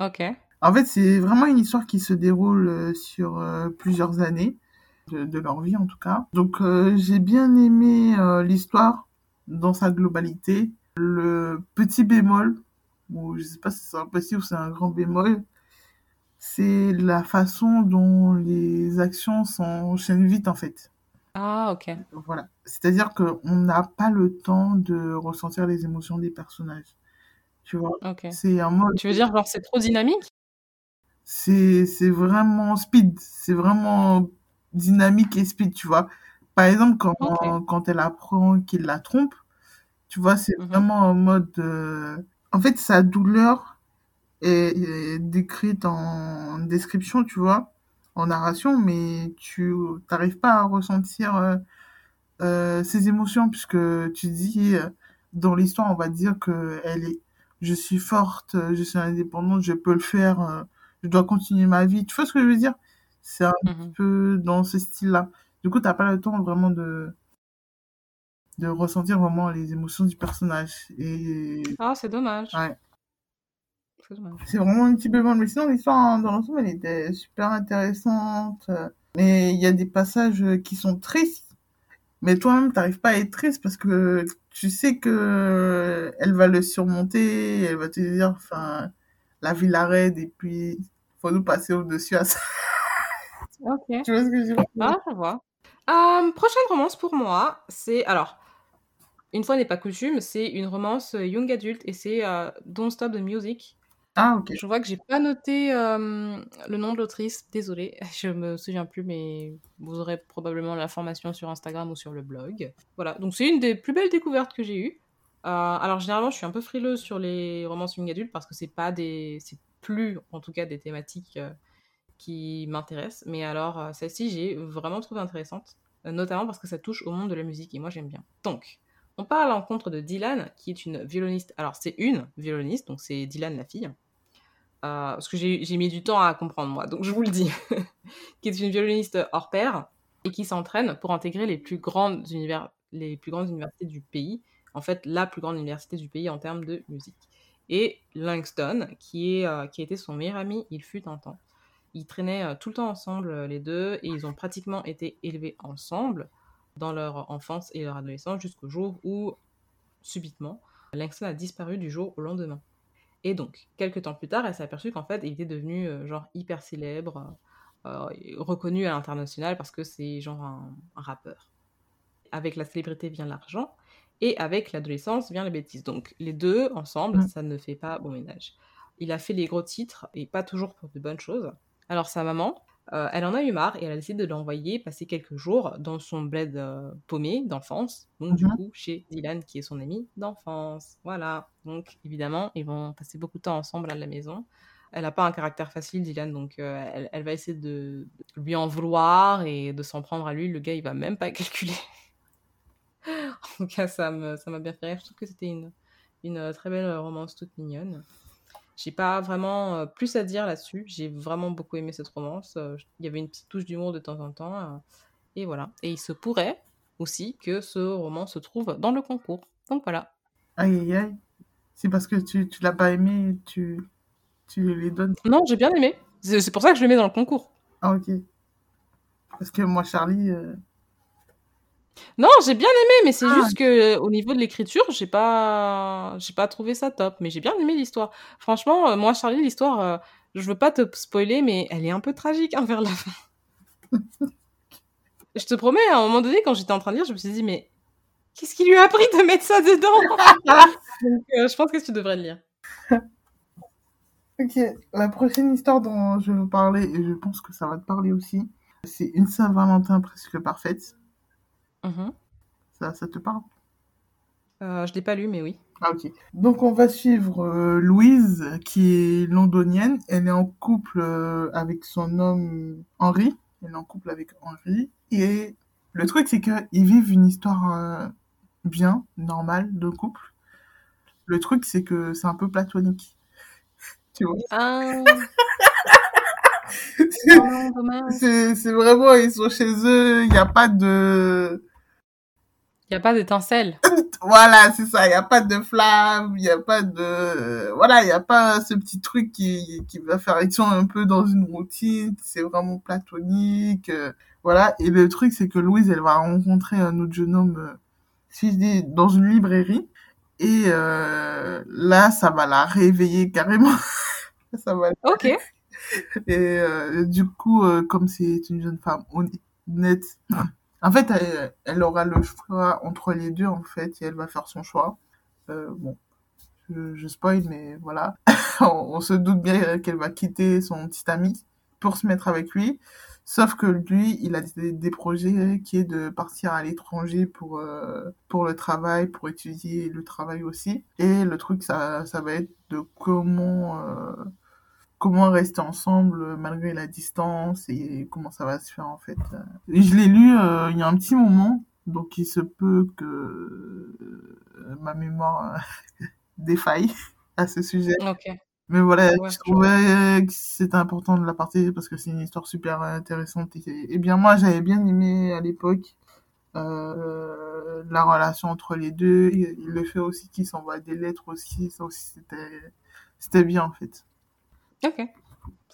S2: Ok.
S3: En fait, c'est vraiment une histoire qui se déroule euh, sur euh, plusieurs années de, leur vie, en tout cas. Donc, j'ai bien aimé l'histoire dans sa globalité. Le petit bémol, ou je sais pas si c'est un petit ou c'est un grand bémol, c'est la façon dont les actions s'enchaînent vite en fait.
S2: Ah ok.
S3: Voilà. C'est-à-dire qu'on n'a pas le temps de ressentir les émotions des personnages. Tu vois?
S2: C'est un mode... Tu veux dire genre c'est trop dynamique?
S3: C'est vraiment speed. C'est vraiment dynamique et speed, tu vois? Par exemple, quand, quand elle apprend qu'il la trompe, tu vois, c'est mhm. vraiment en mode... Euh, en fait, sa douleur est, décrite en description, tu vois, en narration, mais tu n'arrives pas à ressentir euh, euh, ses émotions, puisque tu dis, euh, dans l'histoire, on va dire que elle est, je suis forte, je suis indépendante, je peux le faire, je dois continuer ma vie. Tu vois ce que je veux dire? C'est un mmh peu dans ce style-là. Du coup, tu n'as pas le temps vraiment de de ressentir vraiment les émotions du personnage. Et...
S2: Ah, c'est dommage.
S3: Ouais. C'est vraiment un petit peu bon. Mais sinon, l'histoire dans l'ensemble, elle était super intéressante. Mais il y a des passages qui sont tristes. Mais toi-même, t'arrives pas à être triste parce que tu sais que elle va le surmonter. Elle va te dire, enfin, la vie l'arrête et puis faut nous passer au-dessus à ça.
S2: Ok.
S3: Tu vois ce que je veux dire?
S2: Ah, je vois. Euh, prochaine romance pour moi, c'est alors une fois n'est pas coutume, c'est une romance young adulte et c'est euh, Don't Stop the Music
S3: ah, ok.
S2: Je vois que j'ai pas noté le nom de l'autrice. Désolée, je me souviens plus, mais vous aurez probablement l'information sur Instagram ou sur le blog. Voilà, donc c'est une des plus belles découvertes que j'ai eues. Euh, alors généralement, je suis un peu frileuse sur les romances young adultes parce que c'est pas des, c'est plus en tout cas des thématiques qui m'intéressent. Mais alors euh, celle-ci, j'ai vraiment trouvé intéressante, notamment parce que ça touche au monde de la musique et moi j'aime bien. Donc, on parle à l'encontre de Dylan, qui est une violoniste. Alors c'est une violoniste, donc c'est Dylan la fille euh, parce que j'ai mis du temps à comprendre moi, donc je vous le dis, qui est une violoniste hors pair et qui s'entraîne pour intégrer les plus, grandes univers, les plus grandes universités du pays, en fait la plus grande université du pays en termes de musique. Et Langston, qui, est, euh, qui a été son meilleur ami, il fut un temps. Ils traînaient euh, tout le temps ensemble, les deux, et ils ont pratiquement été élevés ensemble dans leur enfance et leur adolescence jusqu'au jour où, subitement, Langston a disparu du jour au lendemain. Et donc, quelques temps plus tard, elle s'est aperçue qu'en fait, il était devenu euh, genre hyper célèbre, euh, reconnu à l'international parce que c'est genre un, un, rappeur. Avec la célébrité vient l'argent, et avec l'adolescence vient les bêtises. Donc, les deux ensemble, mmh. ça ne fait pas bon ménage. Il a fait les gros titres, et pas toujours pour de bonnes choses. Alors, sa maman, euh, elle en a eu marre et elle a décidé de l'envoyer passer quelques jours dans son bled euh, paumé d'enfance, donc du mhm. coup chez Dylan qui est son ami d'enfance. Voilà, donc évidemment ils vont passer beaucoup de temps ensemble à la maison. Elle n'a pas un caractère facile, Dylan, donc euh, elle, elle, va essayer de, de, lui en vouloir et de s'en prendre à lui. Le gars, il va même pas calculer. en tout cas, ça m'a ça bien fait rire. Je trouve que c'était une, une très belle romance toute mignonne. J'ai pas vraiment euh, plus à dire là-dessus. J'ai vraiment beaucoup aimé cette romance. Euh, il y avait une petite touche d'humour de temps en temps. Euh, et voilà. Et il se pourrait aussi que ce roman se trouve dans le concours. Donc voilà.
S3: Aïe aïe aïe. C'est parce que tu, tu l'as pas aimé, tu, tu les donnes?
S2: Non, j'ai bien aimé. C'est pour ça que je le mets dans le concours.
S3: Ah ok. Parce que moi, Charlie,
S2: non, j'ai bien aimé, mais c'est ah. juste que au niveau de l'écriture, j'ai pas, j'ai pas trouvé ça top. Mais j'ai bien aimé l'histoire. Franchement, euh, moi, Charlie, l'histoire, euh, je veux pas te spoiler, mais elle est un peu tragique hein, vers la fin. je te promets, à un moment donné, quand j'étais en train de lire, je me suis dit, mais qu'est-ce qui lui a appris de mettre ça dedans? Donc, euh, je pense que tu devrais le lire.
S3: ok, la prochaine histoire dont je vais vous parler, et je pense que ça va te parler aussi, c'est une Saint-Valentin presque parfaite. Mmh ça, ça te parle?
S2: Euh, Je l'ai pas lu, mais oui.
S3: Ah, ok. Donc, on va suivre euh, Louise, qui est londonienne. Elle est en couple euh, avec son homme Henri. Elle est en couple avec Henri. Et le truc, c'est qu'ils vivent une histoire euh, bien, normale, de couple. Le truc, c'est que c'est un peu platonique. tu vois? Ah. c'est vraiment, ils sont chez eux, il n'y a pas de
S2: il n'y a pas d'étincelle.
S3: voilà, c'est ça. Il n'y a pas de flamme, il n'y a pas de... Voilà, il n'y a pas ce petit truc qui, qui va faire action un peu dans une routine. C'est vraiment platonique. Euh, voilà. Et le truc, c'est que Louise, elle va rencontrer un autre jeune homme, euh, si je dis, dans une librairie. Et euh, là, ça va la réveiller carrément. ça va.
S2: Ok. Et
S3: euh, du coup, euh, comme c'est une jeune femme honnête, en fait, elle, aura le choix entre les deux, en fait, et elle va faire son choix. Euh, bon, je, je, spoil, mais voilà. on, se doute bien qu'elle va quitter son petit ami pour se mettre avec lui. Sauf que lui, il a des, projets qui est de partir à l'étranger pour euh, pour le travail, pour étudier le travail aussi. Et le truc, ça, ça va être de comment euh, comment rester ensemble malgré la distance et comment ça va se faire en fait. Et je l'ai lu euh, il y a un petit moment, donc il se peut que euh, ma mémoire défaille à ce sujet. Mais voilà, je trouvais que c'était important de la partager parce que c'est une histoire super intéressante. Et, et bien moi, j'avais bien aimé à l'époque euh, la relation entre les deux. Il, le fait aussi qu'il s'envoie des lettres aussi. Ça aussi, c'était, c'était bien en fait.
S2: Ok,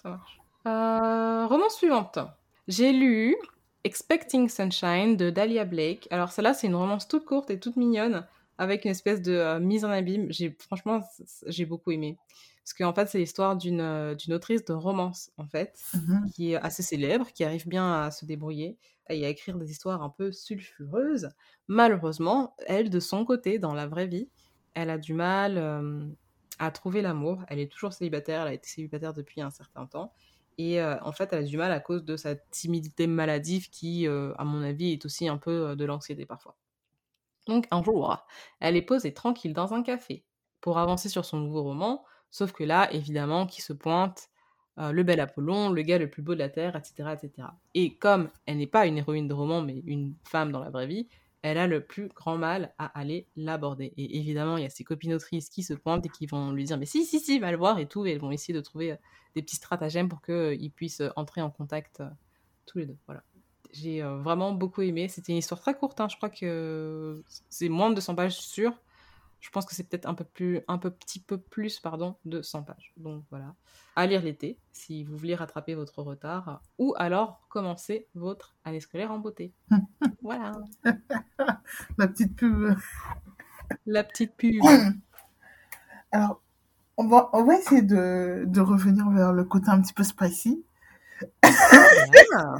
S2: ça marche. Euh, romance suivante. J'ai lu Expecting Sunshine de Dahlia Blake. Alors celle-là, c'est une romance toute courte et toute mignonne, avec une espèce de euh, mise en abîme. J'ai franchement, j'ai beaucoup aimé. Parce qu'en fait, c'est l'histoire d'une euh, d'une autrice de romance, en fait, mm-hmm. qui est assez célèbre, qui arrive bien à se débrouiller et à écrire des histoires un peu sulfureuses. Malheureusement, elle, de son côté, dans la vraie vie, elle a du mal euh, à trouver l'amour. Elle est toujours célibataire, elle a été célibataire depuis un certain temps. Et euh, en fait, elle a du mal à cause de sa timidité maladive qui, euh, à mon avis, est aussi un peu euh, de l'anxiété parfois. Donc un jour, elle est posée tranquille dans un café pour avancer sur son nouveau roman, sauf que là, évidemment, qui se pointe le bel Apollon, le gars le plus beau de la Terre, etc. etc. Et comme elle n'est pas une héroïne de roman, mais une femme dans la vraie vie, elle a le plus grand mal à aller l'aborder. Et évidemment, il y a ses copines autrices qui se pointent et qui vont lui dire Mais si, si, si, va le voir et tout. Et elles vont essayer de trouver euh, des petits stratagèmes pour qu'ils euh, puissent euh, entrer en contact tous les deux. Voilà. J'ai vraiment beaucoup aimé. C'était une histoire très courte. Hein. Je crois que c'est moins de 200 pages sûr. Je pense que c'est peut-être un peu plus, un peu petit peu plus, pardon, de 100 pages. Donc voilà, à lire l'été si vous voulez rattraper votre retard, ou alors commencer votre année scolaire en beauté. voilà.
S3: La petite pub.
S2: La petite pub.
S3: Alors, On va, on va essayer de, de revenir vers le côté un petit peu spicy.
S2: Ah.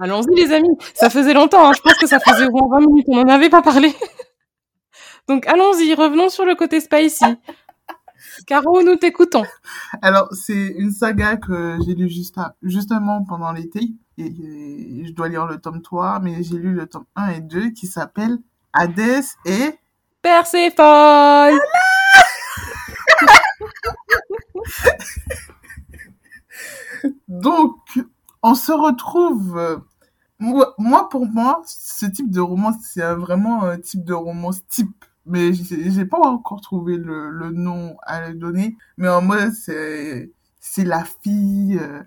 S2: Allons-y les amis, ça faisait longtemps, hein. je pense que ça faisait au moins 20 minutes, on n'en avait pas parlé. Donc allons-y, revenons sur le côté spicy. Caro, nous t'écoutons.
S3: Alors, c'est une saga que j'ai lu juste à- justement pendant l'été. Et, et je dois lire le tome 3, mais j'ai lu le tome 1 et 2 qui s'appelle Hades et...
S2: Perséphone
S3: Donc, on se retrouve... euh, Moi, pour moi, ce type de romance, c'est vraiment un type de romance type. Mais j'ai pas encore trouvé le, le nom à le donner. Mais en mode, c'est c'est la fille euh,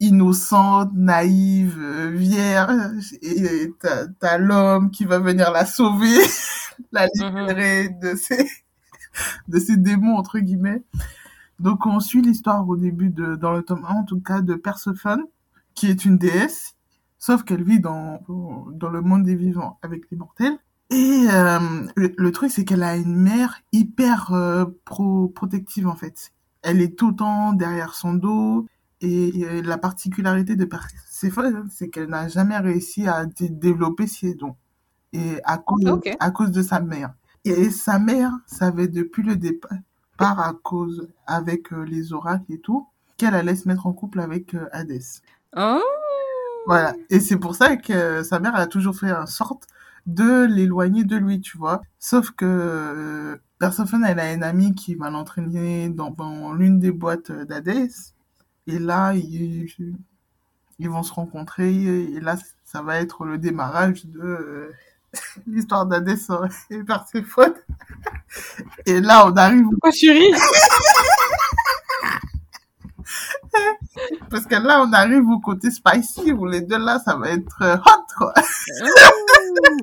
S3: innocente, naïve, euh, vierge. Et t'as t'as l'homme qui va venir la sauver, la libérer de ses, de ses démons, entre guillemets. Donc, on suit l'histoire au début de, dans le tome 1, en tout cas, de Perséphone, qui est une déesse, sauf qu'elle vit dans, dans le monde des vivants avec les mortels. Et euh, le, le truc, c'est qu'elle a une mère hyper euh, pro protective, en fait. Elle est tout le temps derrière son dos. Et euh, la particularité de Perséphone, c'est qu'elle n'a jamais réussi à dé- développer ses dons. Et à cause, à cause de sa mère. Et sa mère savait depuis le départ, à cause avec les oracles et tout, qu'elle allait se mettre en couple avec Hadès.
S2: Hein
S3: Voilà. Et c'est pour ça que sa mère a toujours fait en sorte de l'éloigner de lui, tu vois. Sauf que euh, Perséphone, elle a une amie qui va l'entraîner dans, dans l'une des boîtes d'Hadès. Et là, ils, ils vont se rencontrer. Et là, ça va être le démarrage de euh, l'histoire d'Hadès et Perséphone. Et là, on arrive
S2: Pourquoi tu ris?
S3: Parce que là, on arrive au côté spicy, où les deux là, ça va être euh, hot, quoi.
S2: Ah,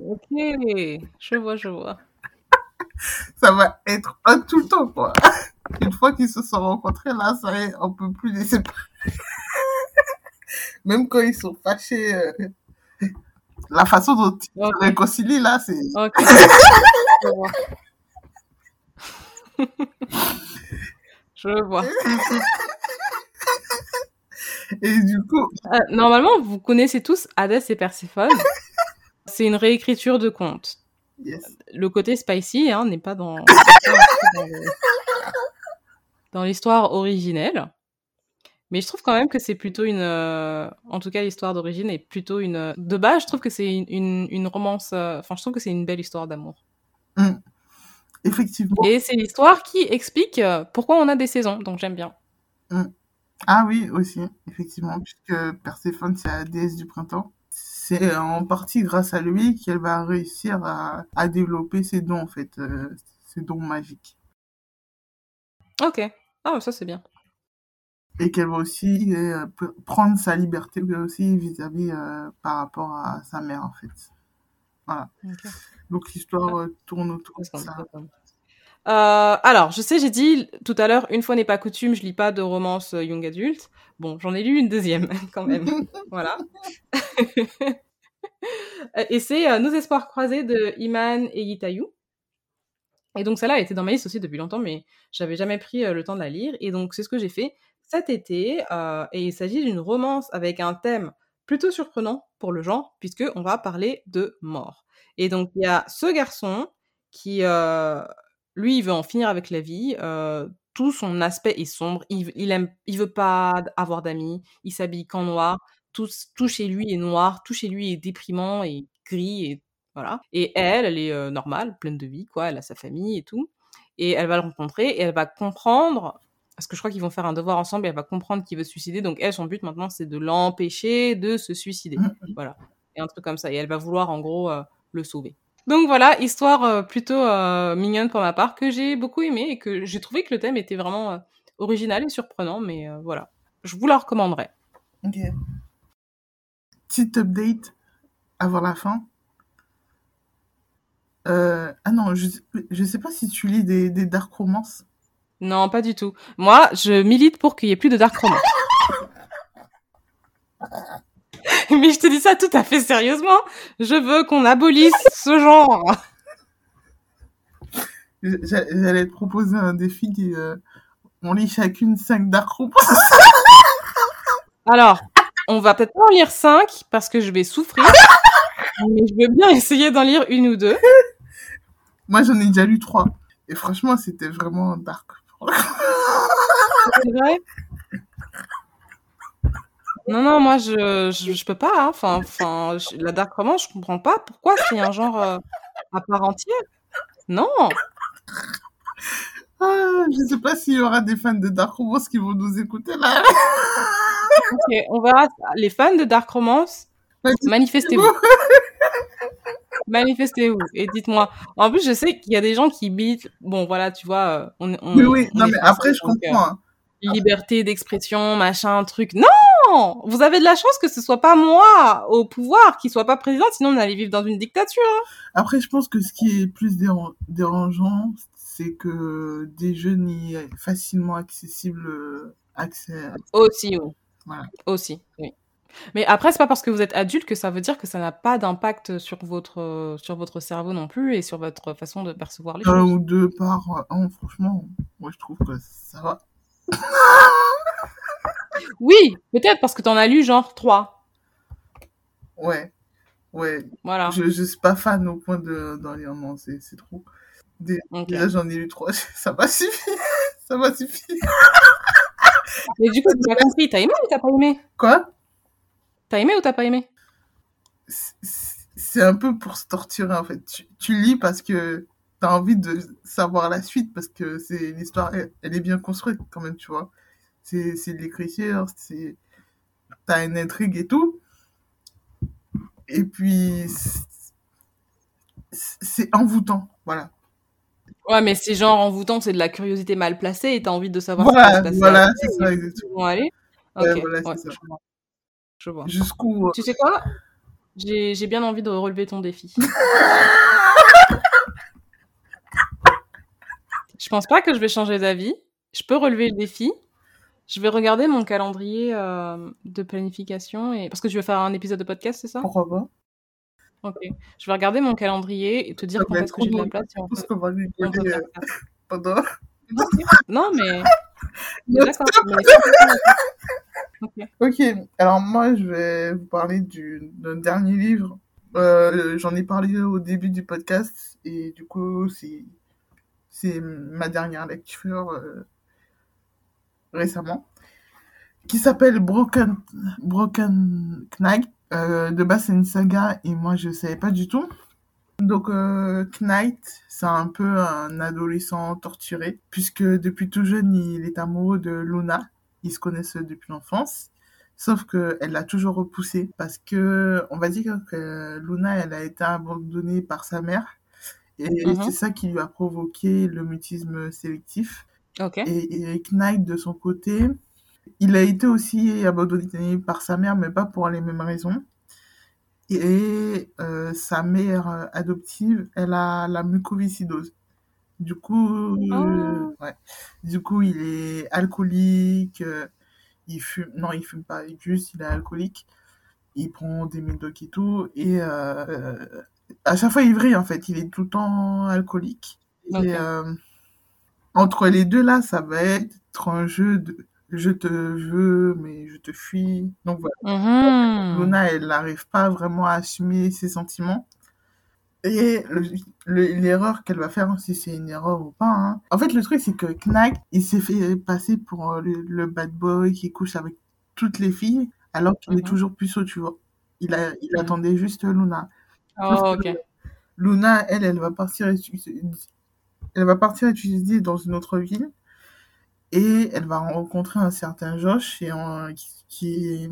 S2: Ok, je vois, je vois.
S3: Ça va être hot tout le temps, quoi. Une fois qu'ils se sont rencontrés, là, ça y est, on peut plus les séparer. Même quand ils sont fâchés, euh, la façon dont ils
S2: Ok.
S3: se réconcilient, là, c'est...
S2: Ok. Je vois. Je vois.
S3: Et du coup,
S2: Euh, normalement, vous connaissez tous Hadès et Perséphone. C'est une réécriture de conte.
S3: yes.
S2: Le côté spicy hein, n'est pas dans, pas dans l'histoire originelle. Mais je trouve quand même que c'est plutôt une... euh, en tout cas, l'histoire d'origine est plutôt une... De base, je trouve que c'est une, une, une romance... euh, Enfin, je trouve que c'est une belle histoire d'amour.
S3: effectivement.
S2: Et c'est l'histoire qui explique euh, pourquoi on a des saisons, donc j'aime bien.
S3: Ah oui, aussi, effectivement, puisque Perséphone, c'est la déesse du printemps. C'est en partie grâce à lui qu'elle va réussir à, à développer ses dons, en fait, euh, ses dons magiques.
S2: Ok. Ah, ça c'est bien.
S3: Et qu'elle va aussi euh, pr- prendre sa liberté aussi vis-à-vis euh, par rapport à sa mère, en fait. Voilà. Donc l'histoire tourne autour de ça.
S2: Euh, alors, je sais, j'ai dit tout à l'heure, une fois n'est pas coutume, je lis pas de romance euh, young adulte. Bon, j'en ai lu une deuxième, quand même. voilà. et c'est euh, Nos espoirs croisés de Iman et Yitayu. Et donc, celle-là, elle était dans ma liste aussi depuis longtemps, mais j'avais jamais pris euh, le temps de la lire. Et donc, c'est ce que j'ai fait cet été. et il s'agit d'une romance avec un thème plutôt surprenant pour le genre, puisque on va parler de mort. Et donc, il y a ce garçon qui, euh, lui, il veut en finir avec la vie. euh, tout son aspect est sombre. Il, il aime, il veut pas avoir d'amis. Il s'habille qu'en noir. Tout, tout chez lui est noir. Tout chez lui est déprimant et gris et voilà. Et elle, elle est euh, normale, pleine de vie, quoi. Elle a sa famille et tout. Et elle va le rencontrer et elle va comprendre. Parce que je crois qu'ils vont faire un devoir ensemble et elle va comprendre qu'il veut se suicider. Donc elle, son but maintenant, c'est de l'empêcher de se suicider.
S3: Mhm.
S2: Voilà. Et un truc comme ça. Et elle va vouloir, en gros, euh, le sauver. Donc voilà, histoire euh, plutôt euh, mignonne pour ma part, que j'ai beaucoup aimé et que j'ai trouvé que le thème était vraiment euh, original et surprenant, mais euh, voilà. Je vous la recommanderais.
S3: Ok. Petite update avant la fin. Ah non, je, je sais pas si tu lis des, des dark romances.
S2: Non, pas du tout. Moi, je milite pour qu'il y ait plus de dark romance. mais je te dis ça tout à fait sérieusement. Je veux qu'on abolisse ce genre.
S3: J'a- J'allais te proposer un défi qui, euh, on lit chacune 5 Dark.
S2: Alors, on va peut-être pas en lire 5 parce que je vais souffrir. mais je veux bien essayer d'en lire une ou deux.
S3: Moi, j'en ai déjà lu 3. Et franchement, c'était vraiment dark.
S2: C'est vrai? Non, non, moi, je, je, je peux pas. hein. Enfin, enfin, je- la dark romance, je comprends pas. Pourquoi c'est un genre euh, à part entière Non.
S3: Ah, je sais pas s'il y aura des fans de Dark Romance qui vont nous écouter là.
S2: Ok, on verra. Les fans de dark romance, manifestez-vous. Manifestez-vous et dites-moi. En plus, je sais qu'il y a des gens qui bitent. Bon, voilà, tu vois, euh, on, on,
S3: Oui, oui,
S2: on
S3: non, mais après, je
S2: euh,
S3: comprends. hein.
S2: liberté d'expression, machin, truc. Non Vous avez de la chance que ce soit pas moi au pouvoir, qui soit pas président, sinon on allait vivre dans une dictature. hein.
S3: Après, je pense que ce qui est plus déran- dérangeant, c'est que des jeunes y aient facilement accessible euh, accès. à-
S2: Aussi, oui.
S3: Voilà.
S2: Aussi, oui. Mais après, c'est pas parce que vous êtes adulte que ça veut dire que ça n'a pas d'impact sur votre, sur votre cerveau non plus et sur votre façon de percevoir les
S3: Un
S2: choses.
S3: ou deux par an, franchement, moi je trouve que ça va.
S2: Oui, peut-être parce que t'en as lu genre trois.
S3: Ouais, ouais.
S2: Voilà.
S3: Je, je suis pas fan au point de d'en lire, non, c'est c'est trop. Déjà, j'en ai lu trois, ça m'a suffi. ça m'a suffi.
S2: Mais du coup, t'as pas compris. T'as aimé ou t'as pas aimé?
S3: Quoi?
S2: T'as aimé ou t'as pas aimé?
S3: C'est- C'est un peu pour se torturer en fait. Tu, tu lis parce que t'as envie de savoir la suite parce que c'est l'histoire, elle, elle est bien construite quand même, tu vois. C'est c'est de l'écriture, c'est t'as une intrigue et tout. Et puis c'est- envoûtant, voilà.
S2: Ouais, mais c'est genre envoûtant, c'est de la curiosité mal placée et t'as envie de savoir ce qui
S3: Voilà,
S2: se passer
S3: voilà, c'est ça, exactement.
S2: aller. Ok,
S3: Ouais, voilà,
S2: ouais,
S3: ça.
S2: je vois. Je vois.
S3: Jusqu'où. euh,
S2: Tu sais quoi? J'ai j'ai bien envie de relever ton défi. je pense pas que je vais changer d'avis. Je peux relever le défi. Je vais regarder mon calendrier euh, de planification et parce que je vais faire un épisode de podcast, c'est ça?
S3: Pourquoi pas
S2: Ok. Je vais regarder mon calendrier et te dire quand est-ce que j'ai de la place. et on peut-
S3: qu'on va rigoler
S2: faire
S3: euh, pendant.
S2: Non, mais. mais D'accord. mais- Ok.
S3: Ok, alors moi je vais vous parler du, d'un dernier livre. Euh, j'en ai parlé au début du podcast et du coup c'est c'est ma dernière lecture euh, récemment qui s'appelle Broken Broken Knight. Euh, de base c'est une saga et moi je savais pas du tout. Donc euh, Knight c'est un peu un adolescent torturé puisque depuis tout jeune il est amoureux de Luna. Ils se connaissent depuis l'enfance. Sauf que elle l'a toujours repoussé parce que on va dire que Luna elle a été abandonnée par sa mère et
S2: Mhm.
S3: c'est ça qui lui a provoqué le mutisme sélectif. Et, et Knight de son côté, il a été aussi abandonné par sa mère mais pas pour les mêmes raisons. Et euh, sa mère euh, adoptive, elle a la mucoviscidose. Du coup,
S2: Ah.
S3: ouais. Du coup, il est alcoolique. euh, il fume. Non, il fume pas. Juste, il est alcoolique. Il prend des médocs et tout. Et euh, à chaque fois, il vrille, en fait. Il est tout le temps alcoolique. Et euh, entre les deux, là, ça va être un jeu de je te veux, mais je te fuis. Donc voilà.
S2: Mhm.
S3: Luna, elle n'arrive pas vraiment à assumer ses sentiments. Et le- le- l'erreur qu'elle va faire, si c'est une erreur ou pas, hein. en fait, le truc, c'est que Knack, il s'est fait passer pour euh, le, le bad boy qui couche avec toutes les filles, alors qu'il est
S2: Mhm.
S3: toujours puceau, tu vois. Il, a, il
S2: Mhm.
S3: attendait juste Luna.
S2: Oh, ok.
S3: Luna, elle, elle va partir elle va partir étudier dans une autre ville et elle va rencontrer un certain Josh et en- qui, qui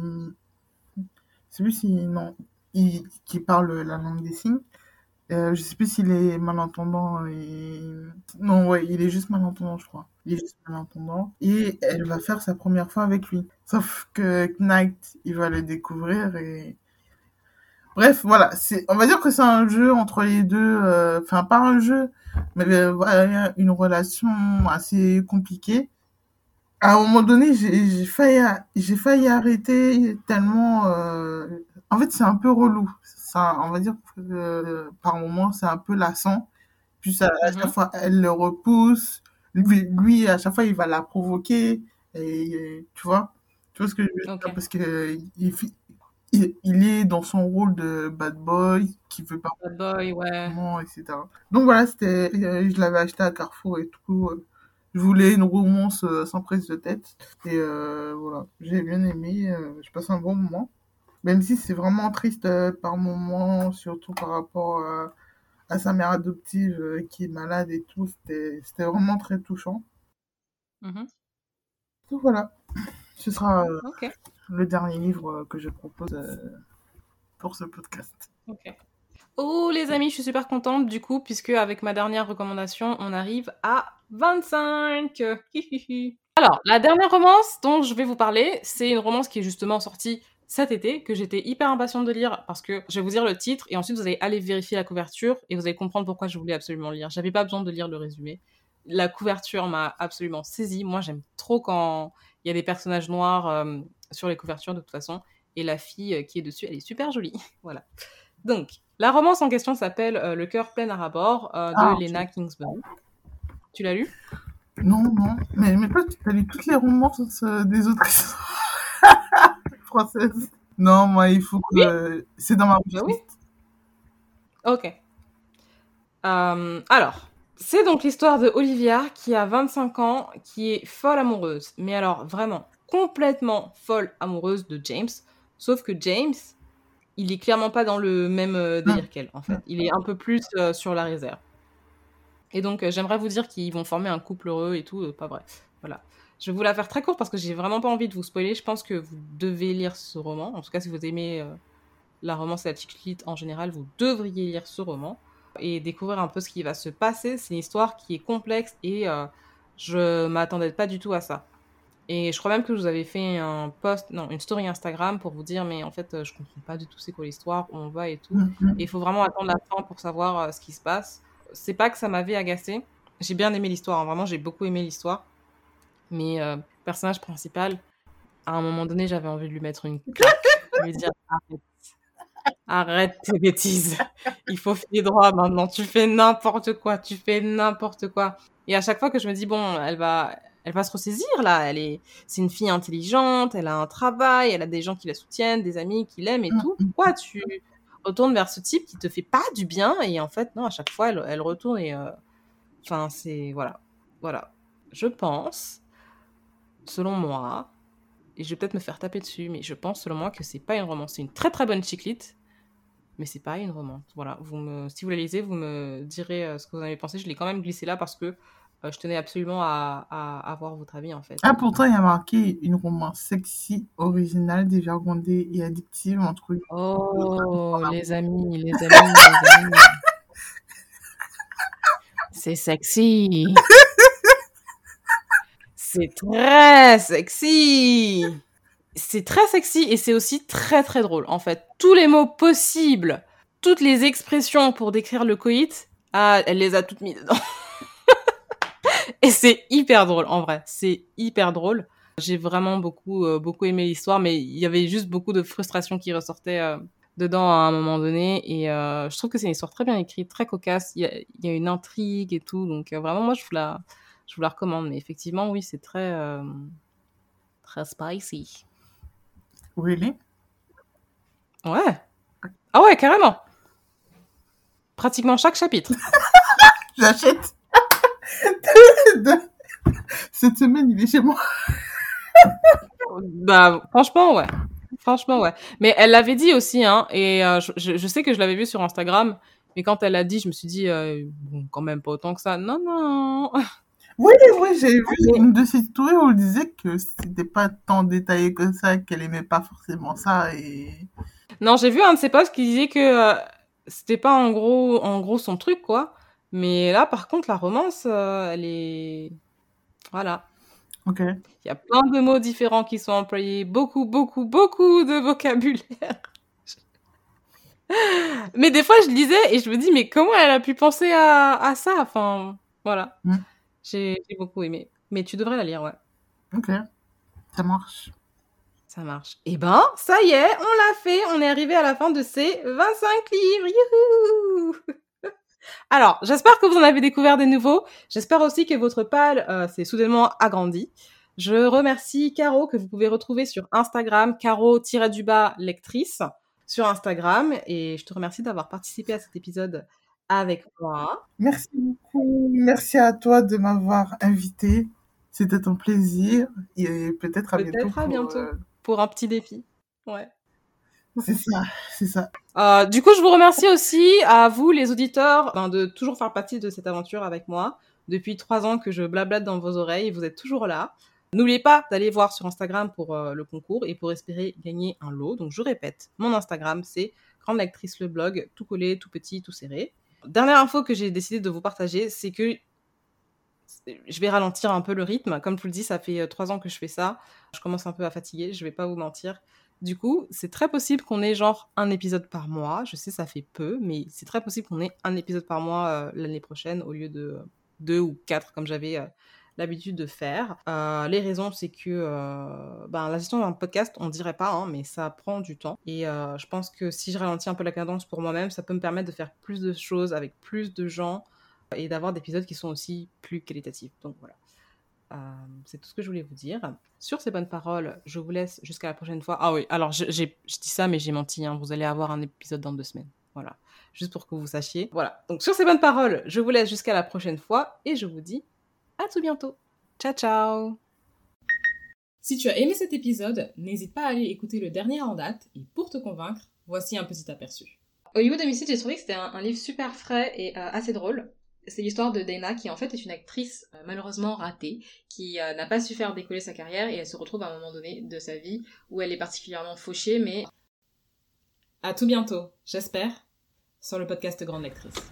S3: je sais plus si non, il, qui parle la langue des signes. Euh, je sais plus s'il est malentendant et non ouais, il est juste malentendant, je crois. Il est juste malentendant et elle va faire sa première fois avec lui. Sauf que Knight, il va le découvrir et Bref, voilà, c'est, on va dire que c'est un jeu entre les deux, euh, enfin pas un jeu, euh, voilà, une relation assez compliquée. À un moment donné, j'ai failli, j'ai failli arrêter tellement, euh, en fait, c'est un peu relou. Ça, on va dire que euh, par moment, c'est un peu lassant. Puis à chaque
S2: Mhm.
S3: fois, elle le repousse. lui, lui, à chaque fois, il va la provoquer. Et, tu vois, tu vois ce que je veux dire? Parce que il, il, il est dans son rôle de bad boy qui veut pas
S2: Bad boy, ouais.
S3: etc. Donc voilà, c'était, euh, je l'avais acheté à Carrefour et tout. euh, Je voulais une romance euh, sans prise de tête. Et voilà, j'ai bien aimé. je passe un bon moment. Même si c'est vraiment triste par moments, surtout par rapport à sa mère adoptive qui est malade et tout. C'était c'était vraiment très touchant.
S2: Mhm.
S3: Donc voilà, ce sera euh,
S2: Ok.
S3: Le dernier livre euh, que je propose euh, pour ce podcast.
S2: Oh les amis, je suis super contente du coup, puisque avec ma dernière recommandation, on arrive à 25. Hihihi. Alors, la dernière romance dont je vais vous parler, c'est une romance qui est justement sortie cet été, que j'étais hyper impatiente de lire, parce que je vais vous dire le titre, et ensuite vous allez aller vérifier la couverture, et vous allez comprendre pourquoi je voulais absolument lire. J'avais pas besoin de lire le résumé. La couverture m'a absolument saisie. Moi, j'aime trop quand il y a des personnages noirs euh, sur les couvertures, de toute façon, et la fille euh, qui est dessus, elle est super jolie. voilà. Donc, la romance en question s'appelle euh, Le cœur plein à rabord euh, de
S3: Ah.
S2: Lena Kingsbury. Tu l'as lu?
S3: Non, non, mais, mais toi, tu as lu toutes les romances euh, des autrices françaises. Non, moi, il faut que...
S2: Oui.
S3: c'est dans ma
S2: Bah oui. Ok. Alors, c'est donc l'histoire de Olivia qui a 25 ans, qui est folle amoureuse. Mais alors, vraiment, complètement folle amoureuse de James. Sauf que James, il est clairement pas dans le même euh, délire qu'elle, en fait. Il est un peu plus euh, sur la réserve. Et donc, euh, j'aimerais vous dire qu'ils vont former un couple heureux et tout, euh, pas vrai. Voilà. Je vais vous la faire très courte parce que j'ai vraiment pas envie de vous spoiler. Je pense que vous devez lire ce roman. En tout cas, si vous aimez la romance et la chick lit en général, vous devriez lire ce roman et découvrir un peu ce qui va se passer. C'est une histoire qui est complexe et je m'attendais pas du tout à ça. Et je crois même que je vous avais fait un post, non, une story Instagram pour vous dire, mais en fait, euh, je comprends pas du tout c'est quoi l'histoire, où on va et tout.
S3: Mhm.
S2: Et il faut vraiment attendre la fin pour savoir euh, ce qui se passe. C'est pas que ça m'avait agacé. J'ai bien aimé l'histoire, hein. vraiment, j'ai beaucoup aimé l'histoire. Mais euh, personnage principal, à un moment donné, j'avais envie de lui mettre une claque. lui dire arrête. Arrête tes bêtises. Il faut filer droit maintenant. Tu fais n'importe quoi. Tu fais n'importe quoi. Et à chaque fois que je me dis, bon, elle va, elle va se ressaisir là. Elle est, c'est une fille intelligente. Elle a un travail. Elle a des gens qui la soutiennent, des amis qui l'aiment et tout. Pourquoi tu retournes vers ce type qui te fait pas du bien Et en fait, non, à chaque fois, elle, elle retourne et, euh, enfin, c'est, voilà. Voilà. Je pense, selon moi, et je vais peut-être me faire taper dessus, mais je pense selon moi que c'est pas une romance. C'est une très très bonne chiclite, mais c'est pas une romance. Voilà, vous me, si vous la lisez, vous me direz euh, ce que vous en avez pensé. Je l'ai quand même glissé là parce que je tenais absolument à, à avoir votre avis en fait.
S3: Ah, pourtant, il y a marqué une romance sexy, originale, dévergondée et addictive entre
S2: Oh, les amis, les amis, les amis. C'est sexy. C'est très sexy. C'est très sexy et c'est aussi très très drôle. En fait, tous les mots possibles, toutes les expressions pour décrire le coït, ah, elle les a toutes mis dedans. et c'est hyper drôle en vrai. C'est hyper drôle. J'ai vraiment beaucoup euh, beaucoup aimé l'histoire, mais il y avait juste beaucoup de frustration qui ressortait euh, dedans à un moment donné. Et euh, je trouve que c'est une histoire très bien écrite, très cocasse. Il y a, il y a une intrigue et tout, donc vraiment moi je vous la je vous la recommande. Mais effectivement, oui, c'est très très spicy.
S3: Really?
S2: Ouais. Ah ouais, carrément. Pratiquement chaque chapitre.
S3: J'achète. Cette semaine, il est chez moi.
S2: bah, franchement, ouais. Franchement, ouais. Mais elle l'avait dit aussi, hein, et euh, je, je, sais que je l'avais vu sur Instagram, mais quand elle l'a dit, je me suis dit, euh, bon, quand même pas autant que ça. Non, non.
S3: Oui, oui, j'ai vu une de ses stories où elle disait que c'était pas tant détaillé que ça, qu'elle aimait pas forcément ça et.
S2: Non, j'ai vu un de ses posts qui disait que euh, c'était pas en gros, en gros son truc, quoi. Mais là, par contre, la romance, euh, elle est. Voilà.
S3: Ok.
S2: Il y a plein de mots différents qui sont employés, beaucoup, beaucoup, beaucoup de vocabulaire. mais des fois, je lisais et je me dis, mais comment elle a pu penser à, à ça? Enfin, voilà.
S3: Mm.
S2: J'ai beaucoup aimé. Mais tu devrais la lire, ouais.
S3: Ok. Ça marche.
S2: Ça marche. Eh ben, ça y est, on l'a fait. On est arrivé à la fin de ces 25 livres. Youhou Alors, j'espère que vous en avez découvert des nouveaux. J'espère aussi que votre pal euh, s'est soudainement agrandi. Je remercie Caro que vous pouvez retrouver sur Instagram, Caro-du-bas lectrice sur Instagram. Et je te remercie d'avoir participé à cet épisode avec moi.
S3: Merci beaucoup. Merci à toi de m'avoir invité. C'était un plaisir. Et peut-être à
S2: Peut-être
S3: bientôt.
S2: à
S3: pour,
S2: bientôt.
S3: euh,
S2: Pour un petit défi. Ouais.
S3: C'est ça, c'est ça.
S2: Euh, du coup, je vous remercie aussi à vous, les auditeurs, ben, de toujours faire partie de cette aventure avec moi. Depuis trois ans que je blablate dans vos oreilles, vous êtes toujours là. N'oubliez pas d'aller voir sur Instagram pour euh, le concours et pour espérer gagner un lot. Donc, je répète, mon Instagram, c'est Grande Lectrice le blog, tout collé, tout petit, tout serré. Dernière info que j'ai décidé de vous partager, c'est que je vais ralentir un peu le rythme. Comme je vous le dis, ça fait euh, trois ans que je fais ça. Je commence un peu à fatiguer, je vais pas vous mentir. Du coup, c'est très possible qu'on ait genre un épisode par mois. Je sais, ça fait peu, mais c'est très possible qu'on ait un épisode par mois euh, l'année prochaine au lieu de euh, deux ou quatre comme j'avais euh, l'habitude de faire. Les raisons, c'est que ben, la gestion d'un podcast, on dirait pas, hein, mais ça prend du temps. Et je pense que si je ralentis un peu la cadence pour moi-même, ça peut me permettre de faire plus de choses avec plus de gens et d'avoir des épisodes qui sont aussi plus qualitatifs. Donc voilà. Euh, c'est tout ce que je voulais vous dire. Sur ces bonnes paroles, je vous laisse jusqu'à la prochaine fois. Ah oui, alors je, j'ai- je dis ça, mais j'ai menti. hein. Vous allez avoir un épisode dans deux semaines. Voilà. Juste pour que vous sachiez. Voilà. Donc sur ces bonnes paroles, je vous laisse jusqu'à la prochaine fois et je vous dis à tout bientôt. Ciao, ciao. Si tu as aimé cet épisode, n'hésite pas à aller écouter le dernier en date et pour te convaincre, voici un petit aperçu. Au niveau de Missy, j'ai trouvé que c'était un, un livre super frais et euh, assez drôle. C'est l'histoire de Dana qui en fait est une actrice euh, malheureusement ratée qui euh, n'a pas su faire décoller sa carrière et elle se retrouve à un moment donné de sa vie où elle est particulièrement fauchée mais... À tout bientôt, j'espère, sur le podcast Grande Lectrice.